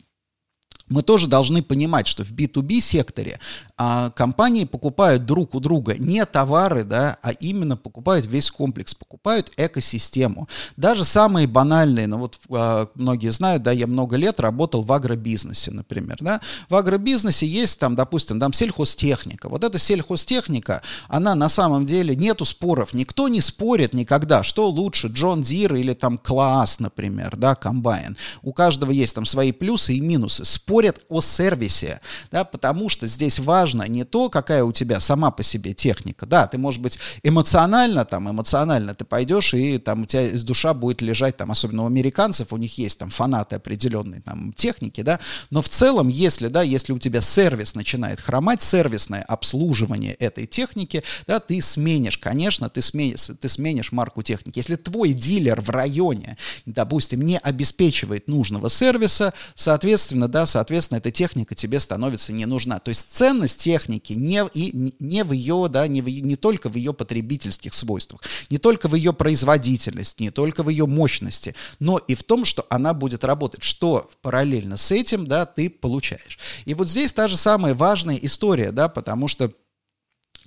мы тоже должны понимать, что в B2B секторе а, компании покупают друг у друга не товары, да, а именно покупают весь комплекс, покупают экосистему. Даже самые банальные, ну вот а, многие знают, да, я много лет работал в агробизнесе, например, да. В агробизнесе есть там, допустим, там сельхозтехника. Вот эта сельхозтехника, она на самом деле, нету споров, никто не спорит никогда, что лучше, John Deere или там Claas, например, да, комбайн. У каждого есть там свои плюсы и минусы. Спор спорят о сервисе, да, потому что здесь важно не то, какая у тебя сама по себе техника, да, ты, может быть, эмоционально, там, эмоционально ты пойдешь, и там у тебя из душа будет лежать, там, особенно у американцев, у них есть там фанаты определенной там техники, да, но в целом, если, да, если у тебя сервис начинает хромать, сервисное обслуживание этой техники, да, ты сменишь, конечно, ты сменишь, ты сменишь марку техники. Если твой дилер в районе, допустим, не обеспечивает нужного сервиса, соответственно, да, соответственно, соответственно, эта техника тебе становится не нужна. То есть ценность техники не, и, не в ее, да, не, в, не только в ее потребительских свойствах, не только в ее производительности, не только в ее мощности, но и в том, что она будет работать, что параллельно с этим, да, ты получаешь. И вот здесь та же самая важная история, да, потому что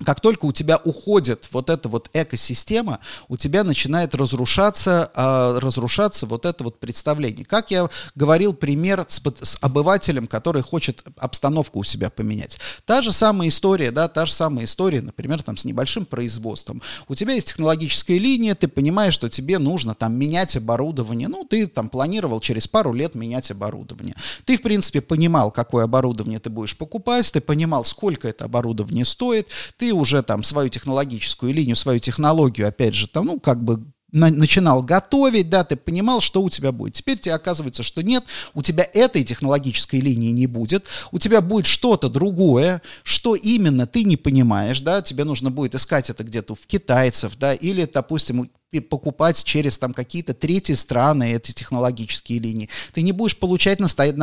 как только у тебя уходит вот эта вот экосистема, у тебя начинает разрушаться, э, разрушаться вот это вот представление. Как я говорил, пример с, с обывателем, который хочет обстановку у себя поменять. Та же самая история, да, та же самая история, например, там с небольшим производством. У тебя есть технологическая линия, ты понимаешь, что тебе нужно там менять оборудование. Ну, ты там планировал через пару лет менять оборудование. Ты, в принципе, понимал, какое оборудование ты будешь покупать, ты понимал, сколько это оборудование стоит, ты ты уже там свою технологическую линию, свою технологию, опять же, там, ну, как бы на, начинал готовить, да, ты понимал, что у тебя будет. Теперь тебе оказывается, что нет, у тебя этой технологической линии не будет, у тебя будет что-то другое, что именно ты не понимаешь, да, тебе нужно будет искать это где-то в китайцев, да, или, допустим, покупать через там какие-то третьи страны эти технологические линии. Ты не будешь получать настоя...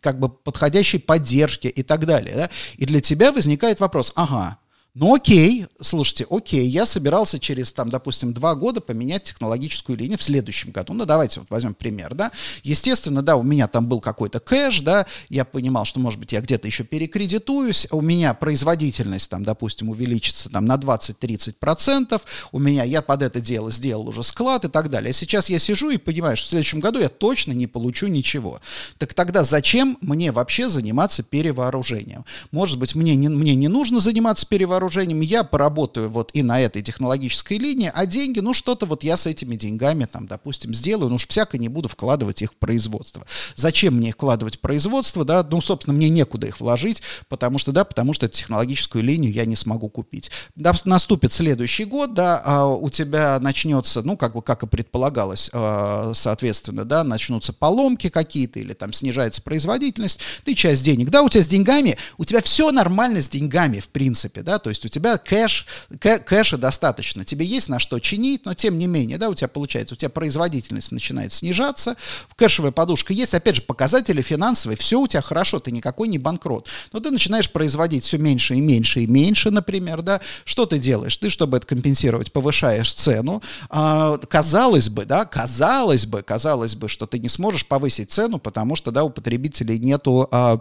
как бы подходящей поддержки и так далее. Да? И для тебя возникает вопрос, ага, ну окей, слушайте, окей, я собирался через, там, допустим, два года поменять технологическую линию в следующем году. Ну давайте вот возьмем пример, да. Естественно, да, у меня там был какой-то кэш, да, я понимал, что, может быть, я где-то еще перекредитуюсь, у меня производительность там, допустим, увеличится там на 20-30%, у меня, я под это дело сделал уже склад и так далее. А сейчас я сижу и понимаю, что в следующем году я точно не получу ничего. Так тогда зачем мне вообще заниматься перевооружением? Может быть, мне не, мне не нужно заниматься перевооружением, вооружением, я поработаю вот и на этой технологической линии, а деньги, ну что-то вот я с этими деньгами там, допустим, сделаю, ну уж всяко не буду вкладывать их в производство. Зачем мне их вкладывать в производство, да, ну, собственно, мне некуда их вложить, потому что, да, потому что технологическую линию я не смогу купить. Да, наступит следующий год, да, а у тебя начнется, ну, как бы, как и предполагалось, а, соответственно, да, начнутся поломки какие-то или там снижается производительность, ты часть денег, да, у тебя с деньгами, у тебя все нормально с деньгами, в принципе, да, то есть есть у тебя кэш, кэ, кэша достаточно, тебе есть на что чинить, но тем не менее, да, у тебя получается, у тебя производительность начинает снижаться, кэшевая подушка есть, опять же, показатели финансовые, все у тебя хорошо, ты никакой не банкрот, но ты начинаешь производить все меньше и меньше и меньше, например, да, что ты делаешь? Ты, чтобы это компенсировать, повышаешь цену, а, казалось бы, да, казалось бы, казалось бы, что ты не сможешь повысить цену, потому что, да, у потребителей нету а,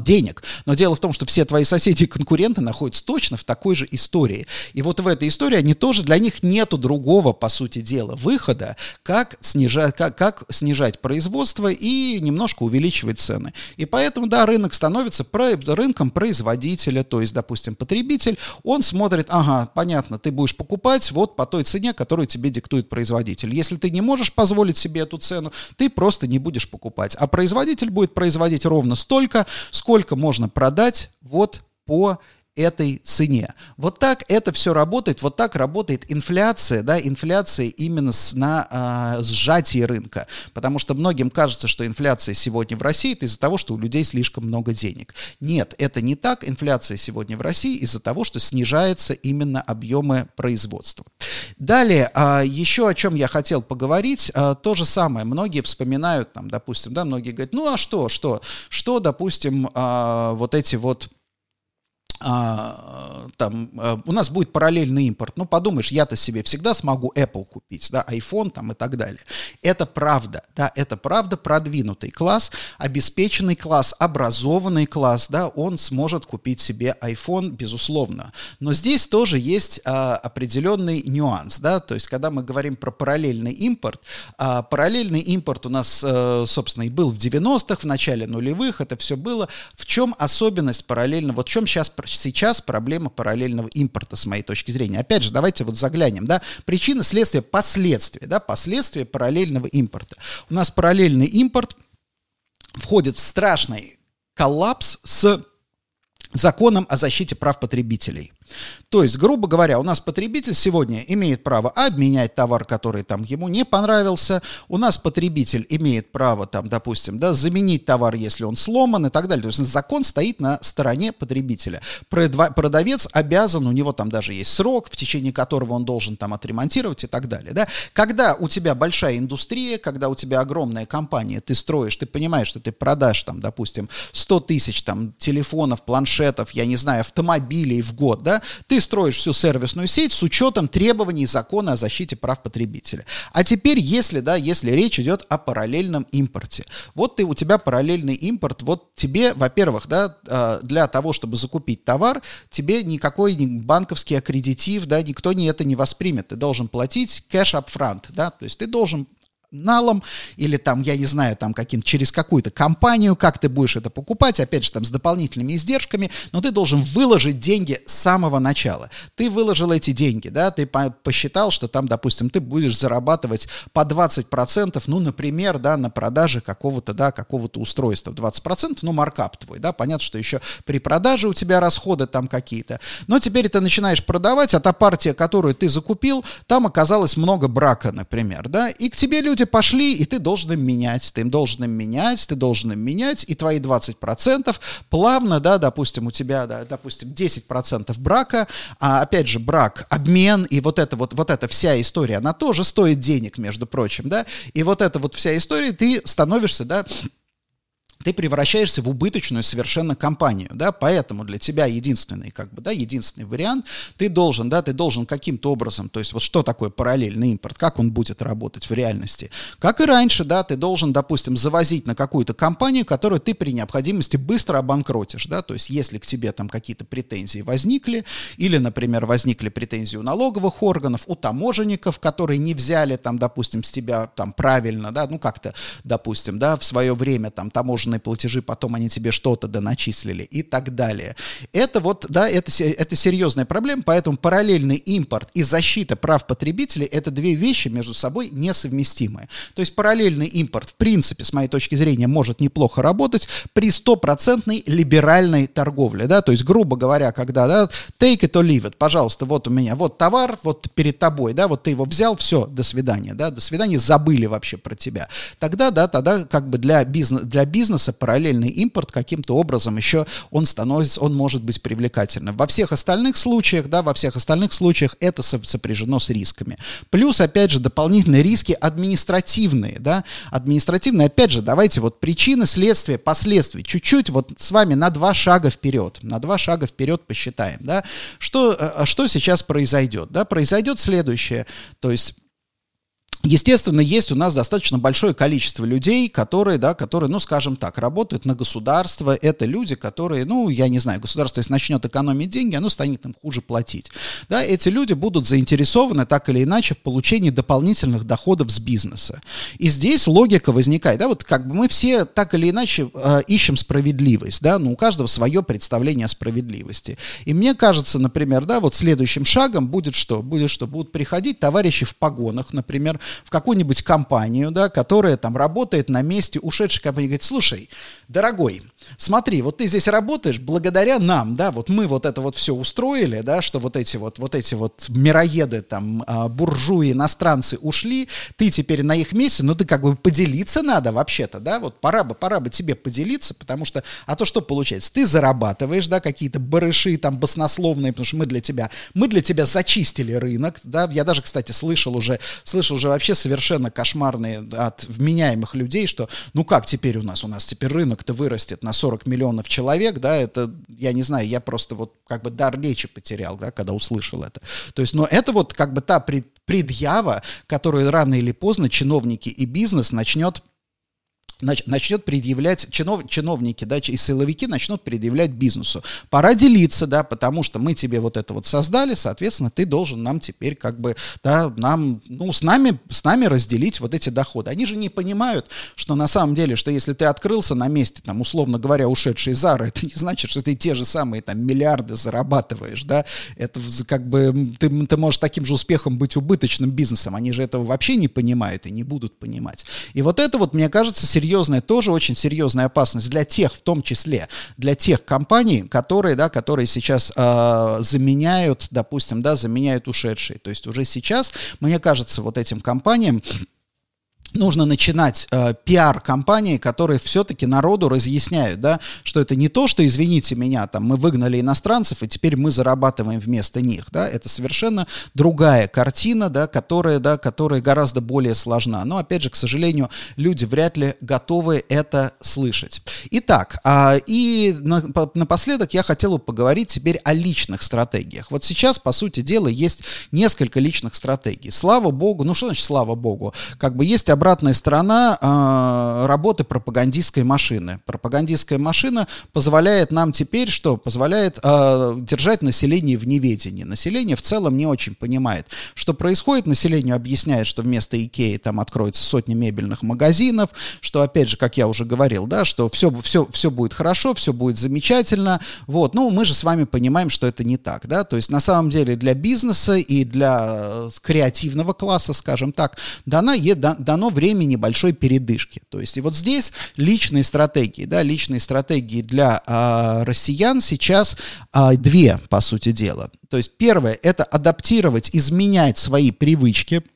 денег. Но дело в том, что все твои соседи и конкуренты находятся точно в такой же истории. И вот в этой истории они тоже, для них нету другого, по сути дела, выхода, как снижать, как, как снижать производство и немножко увеличивать цены. И поэтому, да, рынок становится про, рынком производителя, то есть, допустим, потребитель, он смотрит, ага, понятно, ты будешь покупать вот по той цене, которую тебе диктует производитель. Если ты не можешь позволить себе эту цену, ты просто не будешь покупать. А производитель будет производить ровно столько, сколько можно продать вот по этой цене. Вот так это все работает, вот так работает инфляция, да, инфляция именно с, на э, сжатии рынка, потому что многим кажется, что инфляция сегодня в России это из-за того, что у людей слишком много денег. Нет, это не так, инфляция сегодня в России из-за того, что снижается именно объемы производства. Далее, э, еще о чем я хотел поговорить, э, то же самое, многие вспоминают, там, допустим, да, многие говорят, ну а что, что, что, допустим, э, вот эти вот а, там, а, у нас будет параллельный импорт. Ну, подумаешь, я-то себе всегда смогу Apple купить, да, iPhone там и так далее. Это правда, да, это правда, продвинутый класс, обеспеченный класс, образованный класс, да, он сможет купить себе iPhone, безусловно. Но здесь тоже есть а, определенный нюанс, да, то есть, когда мы говорим про параллельный импорт, а, параллельный импорт у нас, а, собственно, и был в 90-х, в начале нулевых, это все было. В чем особенность параллельного, вот в чем сейчас сейчас проблема параллельного импорта, с моей точки зрения. Опять же, давайте вот заглянем, да, причины, следствия, последствия, да, последствия параллельного импорта. У нас параллельный импорт входит в страшный коллапс с законом о защите прав потребителей. То есть, грубо говоря, у нас потребитель сегодня имеет право обменять товар, который там ему не понравился. У нас потребитель имеет право, там, допустим, да, заменить товар, если он сломан и так далее. То есть закон стоит на стороне потребителя. Продавец обязан, у него там даже есть срок, в течение которого он должен там отремонтировать и так далее. Да? Когда у тебя большая индустрия, когда у тебя огромная компания, ты строишь, ты понимаешь, что ты продашь там, допустим, 100 тысяч там телефонов, планшетов, я не знаю, автомобилей в год, да, ты строишь всю сервисную сеть с учетом требований закона о защите прав потребителя. А теперь, если, да, если речь идет о параллельном импорте, вот ты, у тебя параллельный импорт, вот тебе, во-первых, да, а, для того, чтобы закупить товар, тебе никакой банковский аккредитив, да, никто не это не воспримет. Ты должен платить кэш upfront, да, то есть ты должен налом или там, я не знаю, там каким через какую-то компанию, как ты будешь это покупать, опять же, там с дополнительными издержками, но ты должен выложить деньги с самого начала. Ты выложил эти деньги, да, ты по посчитал, что там, допустим, ты будешь зарабатывать по 20%, ну, например, да, на продаже какого-то, да, какого-то устройства. 20%, ну, маркап твой, да, понятно, что еще при продаже у тебя расходы там какие-то, но теперь ты начинаешь продавать, а та партия, которую ты закупил, там оказалось много брака, например, да, и к тебе люди люди пошли, и ты должен им менять, ты им должен им менять, ты должен им менять, и твои 20% плавно, да, допустим, у тебя, да, допустим, 10% брака, а опять же, брак, обмен, и вот это вот, вот эта вся история, она тоже стоит денег, между прочим, да, и вот эта вот вся история, ты становишься, да, ты превращаешься в убыточную совершенно компанию, да, поэтому для тебя единственный, как бы, да, единственный вариант, ты должен, да, ты должен каким-то образом, то есть вот что такое параллельный импорт, как он будет работать в реальности, как и раньше, да, ты должен, допустим, завозить на какую-то компанию, которую ты при необходимости быстро обанкротишь, да, то есть если к тебе там какие-то претензии возникли, или, например, возникли претензии у налоговых органов, у таможенников, которые не взяли там, допустим, с тебя там правильно, да, ну как-то, допустим, да, в свое время там таможенные таможенные платежи, потом они тебе что-то доначислили и так далее. Это вот, да, это, это серьезная проблема, поэтому параллельный импорт и защита прав потребителей – это две вещи между собой несовместимые. То есть параллельный импорт, в принципе, с моей точки зрения, может неплохо работать при стопроцентной либеральной торговле, да, то есть, грубо говоря, когда, да, take it or leave it, пожалуйста, вот у меня, вот товар, вот перед тобой, да, вот ты его взял, все, до свидания, да, до свидания, забыли вообще про тебя. Тогда, да, тогда как бы для, бизнес, для бизнеса бизнеса параллельный импорт каким-то образом еще он становится, он может быть привлекательным. Во всех остальных случаях, да, во всех остальных случаях это сопряжено с рисками. Плюс, опять же, дополнительные риски административные, да, административные, опять же, давайте вот причины, следствия, последствия, чуть-чуть вот с вами на два шага вперед, на два шага вперед посчитаем, да, что, э, что сейчас произойдет, да, произойдет следующее, то есть Естественно, есть у нас достаточно большое количество людей, которые, да, которые, ну, скажем так, работают на государство. Это люди, которые, ну, я не знаю, государство, если начнет экономить деньги, оно станет им хуже платить. Да, эти люди будут заинтересованы так или иначе в получении дополнительных доходов с бизнеса. И здесь логика возникает, да, вот как бы мы все так или иначе э, ищем справедливость, да, но у каждого свое представление о справедливости. И мне кажется, например, да, вот следующим шагом будет что? Будет что? Будут приходить товарищи в погонах, например, в какую-нибудь компанию, да, которая там работает на месте ушедшей компании, говорит, слушай, дорогой, смотри, вот ты здесь работаешь благодаря нам, да, вот мы вот это вот все устроили, да, что вот эти вот, вот эти вот мироеды, там, а, буржуи, иностранцы ушли, ты теперь на их месте, ну ты как бы поделиться надо вообще-то, да, вот пора бы, пора бы тебе поделиться, потому что, а то что получается, ты зарабатываешь, да, какие-то барыши там баснословные, потому что мы для тебя, мы для тебя зачистили рынок, да, я даже, кстати, слышал уже, слышал уже вообще совершенно кошмарные от вменяемых людей, что, ну как теперь у нас, у нас теперь рынок-то вырастет на 40 миллионов человек, да, это, я не знаю, я просто вот как бы дар речи потерял, да, когда услышал это. То есть, но это вот как бы та пред, предъява, которую рано или поздно чиновники и бизнес начнет начнет предъявлять, чинов, чиновники, да, и силовики начнут предъявлять бизнесу. Пора делиться, да, потому что мы тебе вот это вот создали, соответственно, ты должен нам теперь как бы, да, нам, ну, с нами, с нами разделить вот эти доходы. Они же не понимают, что на самом деле, что если ты открылся на месте, там, условно говоря, ушедший Зара, это не значит, что ты те же самые там миллиарды зарабатываешь, да, это как бы, ты, ты можешь таким же успехом быть убыточным бизнесом, они же этого вообще не понимают и не будут понимать. И вот это вот, мне кажется, серьезная, тоже очень серьезная опасность для тех, в том числе для тех компаний, которые, да, которые сейчас э, заменяют, допустим, да, заменяют ушедшие. То есть уже сейчас, мне кажется, вот этим компаниям нужно начинать э, пиар-компании, которые все-таки народу разъясняют, да, что это не то, что, извините меня, там, мы выгнали иностранцев, и теперь мы зарабатываем вместо них, да, это совершенно другая картина, да, которая, да, которая гораздо более сложна. Но, опять же, к сожалению, люди вряд ли готовы это слышать. Итак, э, и на, напоследок я хотел бы поговорить теперь о личных стратегиях. Вот сейчас, по сути дела, есть несколько личных стратегий. Слава богу, ну что значит слава богу? Как бы есть обратная сторона э, работы пропагандистской машины. Пропагандистская машина позволяет нам теперь что? Позволяет э, держать население в неведении. Население в целом не очень понимает, что происходит. Населению объясняет, что вместо Икеи там откроется сотни мебельных магазинов, что, опять же, как я уже говорил, да, что все, все, все будет хорошо, все будет замечательно. Вот. Ну, мы же с вами понимаем, что это не так, да, то есть на самом деле для бизнеса и для э, креативного класса, скажем так, дана, дано времени большой передышки. То есть и вот здесь личные стратегии, да, личные стратегии для а, россиян сейчас а, две, по сути дела. То есть первое – это адаптировать, изменять свои привычки –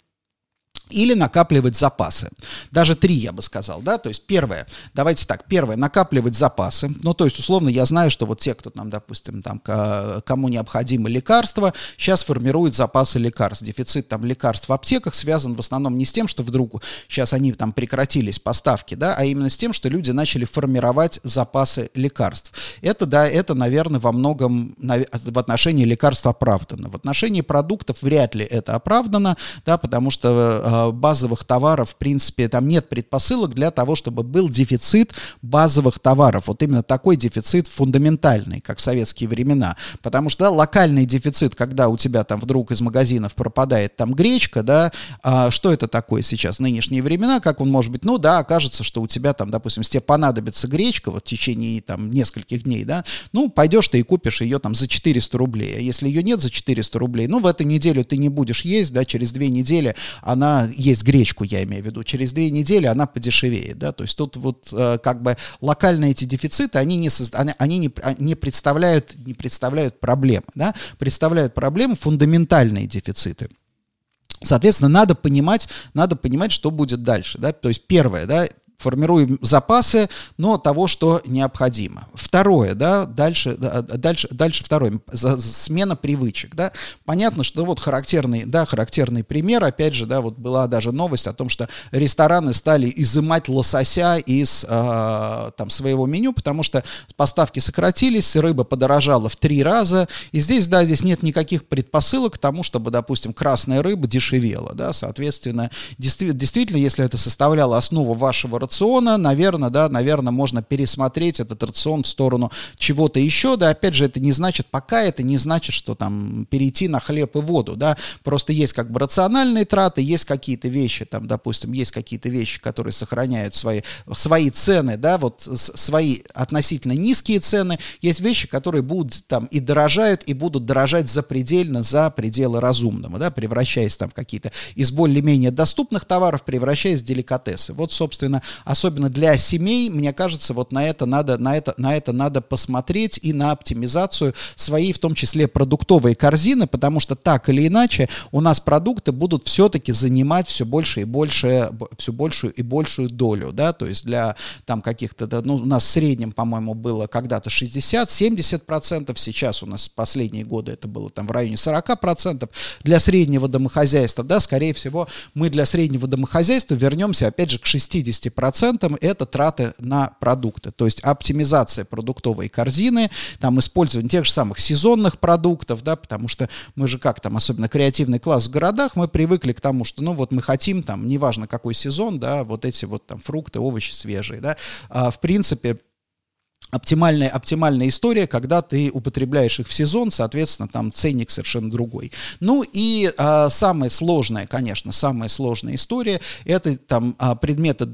или накапливать запасы. Даже три, я бы сказал, да, то есть первое, давайте так, первое, накапливать запасы, ну, то есть, условно, я знаю, что вот те, кто там, допустим, там, кому необходимы лекарства, сейчас формируют запасы лекарств, дефицит там лекарств в аптеках связан в основном не с тем, что вдруг сейчас они там прекратились поставки, да, а именно с тем, что люди начали формировать запасы лекарств. Это, да, это, наверное, во многом в отношении лекарств оправдано. В отношении продуктов вряд ли это оправдано, да, потому что Э, базовых товаров, в принципе, там нет предпосылок для того, чтобы был дефицит базовых товаров. Вот именно такой дефицит фундаментальный, как в советские времена. Потому что да, локальный дефицит, когда у тебя там вдруг из магазинов пропадает там гречка, да, а что это такое сейчас, нынешние времена, как он может быть? Ну да, окажется, что у тебя там, допустим, тебе понадобится гречка вот в течение там нескольких дней, да, ну пойдешь ты и купишь ее там за 400 рублей. А если ее нет за 400 рублей, ну в эту неделю ты не будешь есть, да, через две недели она есть гречку, я имею в виду, через две недели она подешевеет, да, то есть тут вот э, как бы локальные эти дефициты, они не, созда... они, они не, а, не, представляют, не представляют проблемы, да, представляют проблемы фундаментальные дефициты. Соответственно, надо понимать, надо понимать, что будет дальше, да, то есть первое, да, формируем запасы, но того, что необходимо. Второе, да, дальше, дальше, дальше второе, смена привычек, да. Понятно, что вот характерный, да, характерный пример, опять же, да, вот была даже новость о том, что рестораны стали изымать лосося из э, там своего меню, потому что поставки сократились, рыба подорожала в три раза, и здесь, да, здесь нет никаких предпосылок к тому, чтобы, допустим, красная рыба дешевела, да, соответственно, действительно, если это составляло основу вашего рациона, наверное, да, наверное, можно пересмотреть этот рацион в сторону чего-то еще, да, опять же, это не значит, пока это не значит, что там перейти на хлеб и воду, да, просто есть как бы рациональные траты, есть какие-то вещи, там, допустим, есть какие-то вещи, которые сохраняют свои, свои цены, да, вот свои относительно низкие цены, есть вещи, которые будут там и дорожают, и будут дорожать запредельно за пределы разумного, да, превращаясь там в какие-то из более-менее доступных товаров, превращаясь в деликатесы. Вот, собственно, особенно для семей, мне кажется, вот на это надо, на это, на это надо посмотреть и на оптимизацию своей, в том числе, продуктовой корзины, потому что так или иначе у нас продукты будут все-таки занимать все больше и больше, все большую и большую долю, да, то есть для там каких-то, ну, у нас в среднем, по-моему, было когда-то 60-70%, сейчас у нас последние годы это было там в районе 40%, для среднего домохозяйства, да, скорее всего, мы для среднего домохозяйства вернемся, опять же, к 60%, это траты на продукты, то есть оптимизация продуктовой корзины, там использование тех же самых сезонных продуктов, да, потому что мы же как там, особенно креативный класс в городах, мы привыкли к тому, что, ну, вот мы хотим там, неважно какой сезон, да, вот эти вот там фрукты, овощи свежие, да, а, в принципе, оптимальная, оптимальная история, когда ты употребляешь их в сезон, соответственно, там ценник совершенно другой. Ну и а, самая сложная, конечно, самая сложная история, это там а, предметы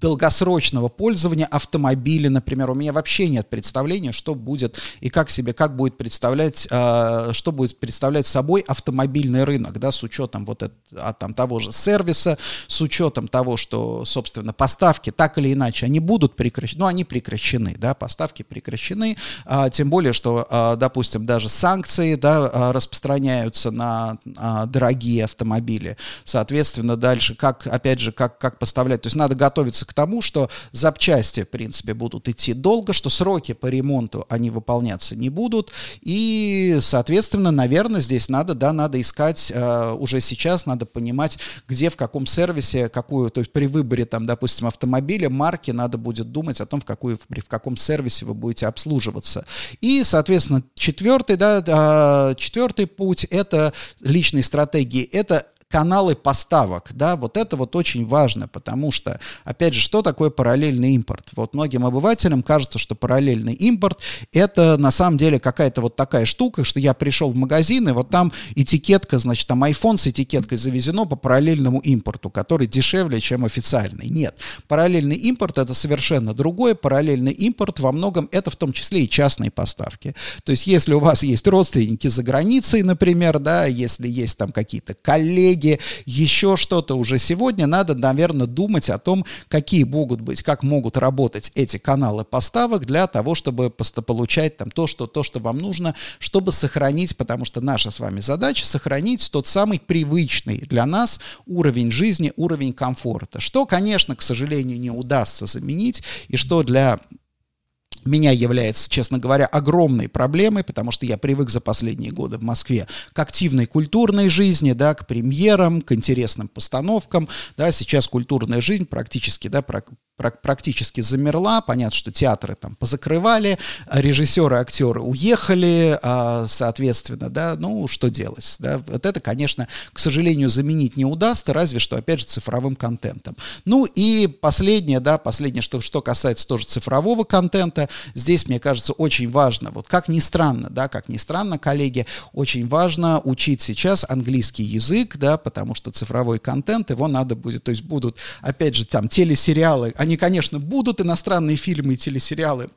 долгосрочного пользования автомобиля, например, у меня вообще нет представления, что будет и как себе, как будет представлять, э, что будет представлять собой автомобильный рынок, да, с учетом вот это, а, там, того же сервиса, с учетом того, что, собственно, поставки так или иначе, они будут прекращены, ну, они прекращены, да, поставки прекращены, э, тем более, что, э, допустим, даже санкции, да, распространяются на э, дорогие автомобили, соответственно, дальше, как, опять же, как, как поставлять, то есть надо готовиться к тому, что запчасти, в принципе, будут идти долго, что сроки по ремонту они выполняться не будут, и, соответственно, наверное, здесь надо, да, надо искать э, уже сейчас, надо понимать, где, в каком сервисе, какую, то есть при выборе, там, допустим, автомобиля, марки, надо будет думать о том, в, какую, в каком сервисе вы будете обслуживаться. И, соответственно, четвертый, да, э, четвертый путь, это личные стратегии, это каналы поставок, да, вот это вот очень важно, потому что, опять же, что такое параллельный импорт? Вот многим обывателям кажется, что параллельный импорт это на самом деле какая-то вот такая штука, что я пришел в магазин, и вот там этикетка, значит, там iPhone с этикеткой завезено по параллельному импорту, который дешевле, чем официальный. Нет, параллельный импорт это совершенно другое, параллельный импорт во многом это в том числе и частные поставки. То есть, если у вас есть родственники за границей, например, да, если есть там какие-то коллеги, коллеги, еще что-то уже. Сегодня, надо, наверное, думать о том, какие могут быть, как могут работать эти каналы поставок для того, чтобы получать там то, что, то, что вам нужно, чтобы сохранить, потому что наша с вами задача сохранить тот самый привычный для нас уровень жизни, уровень комфорта, что, конечно, к сожалению, не удастся заменить, и что для меня является, честно говоря, огромной проблемой, потому что я привык за последние годы в Москве к активной культурной жизни, да, к премьерам, к интересным постановкам, да, сейчас культурная жизнь практически, да, практически замерла. Понятно, что театры там позакрывали, режиссеры, актеры уехали, а, соответственно, да, ну, что делать, да, вот это, конечно, к сожалению, заменить не удастся, разве что, опять же, цифровым контентом. Ну и последнее, да, последнее, что, что касается тоже цифрового контента, здесь, мне кажется, очень важно, вот как ни странно, да, как ни странно, коллеги, очень важно учить сейчас английский язык, да, потому что цифровой контент, его надо будет, то есть будут, опять же, там, телесериалы, они, конечно, будут иностранные фильмы и телесериалы,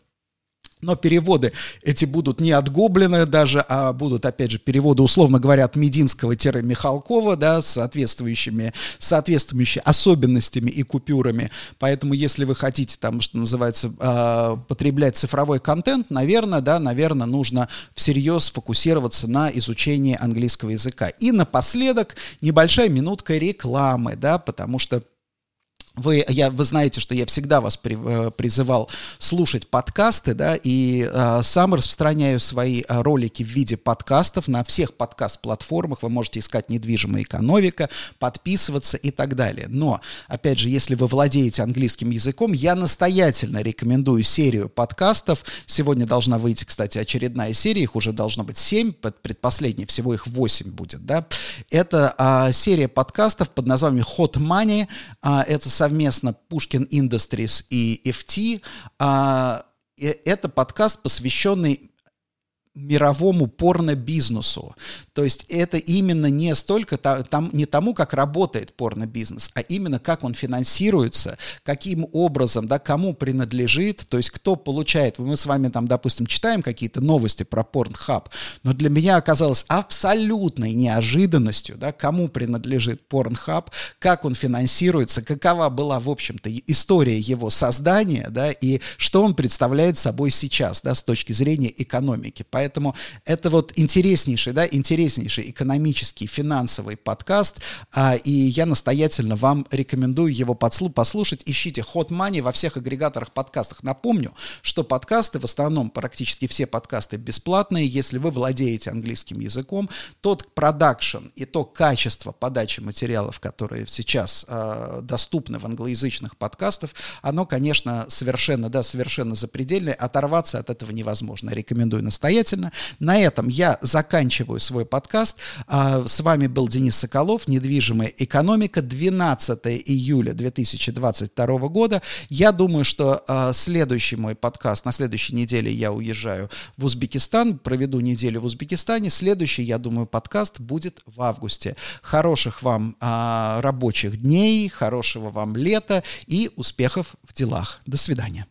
но переводы эти будут не от Гоблина даже, а будут, опять же, переводы, условно говоря, от Мединского-Михалкова, да, с соответствующими, соответствующими особенностями и купюрами. Поэтому, если вы хотите, там, что называется, э, потреблять цифровой контент, наверное, да, наверное, нужно всерьез фокусироваться на изучении английского языка. И напоследок небольшая минутка рекламы, да, потому что вы, я, вы знаете, что я всегда вас при, э, призывал слушать подкасты, да, и э, сам распространяю свои э, ролики в виде подкастов на всех подкаст-платформах. Вы можете искать «Недвижимая экономика», подписываться и так далее. Но, опять же, если вы владеете английским языком, я настоятельно рекомендую серию подкастов. Сегодня должна выйти, кстати, очередная серия, их уже должно быть 7, предпоследней, всего их 8 будет, да. Это э, серия подкастов под названием «Hot Money», э, это совместно Pushkin Industries и FT. А, это подкаст, посвященный мировому порно-бизнесу. То есть это именно не столько там, не тому, как работает порно-бизнес, а именно как он финансируется, каким образом, да, кому принадлежит, то есть кто получает. Мы с вами там, допустим, читаем какие-то новости про Pornhub, но для меня оказалось абсолютной неожиданностью, да, кому принадлежит Pornhub, как он финансируется, какова была, в общем-то, история его создания, да, и что он представляет собой сейчас, да, с точки зрения экономики. Поэтому это вот интереснейший, да, интереснейший экономический, финансовый подкаст, а, и я настоятельно вам рекомендую его подслу послушать. Ищите Hot Money во всех агрегаторах подкастах. Напомню, что подкасты в основном, практически все подкасты бесплатные. Если вы владеете английским языком, тот продакшн и то качество подачи материалов, которые сейчас э, доступны в англоязычных подкастах, оно, конечно, совершенно, да, совершенно запредельное. Оторваться от этого невозможно. Рекомендую настоятельно замечательно. На этом я заканчиваю свой подкаст. А, с вами был Денис Соколов, «Недвижимая экономика», 12 июля 2022 года. Я думаю, что а, следующий мой подкаст, на следующей неделе я уезжаю в Узбекистан, проведу неделю в Узбекистане. Следующий, я думаю, подкаст будет в августе. Хороших вам а, рабочих дней, хорошего вам лета и успехов в делах. До свидания.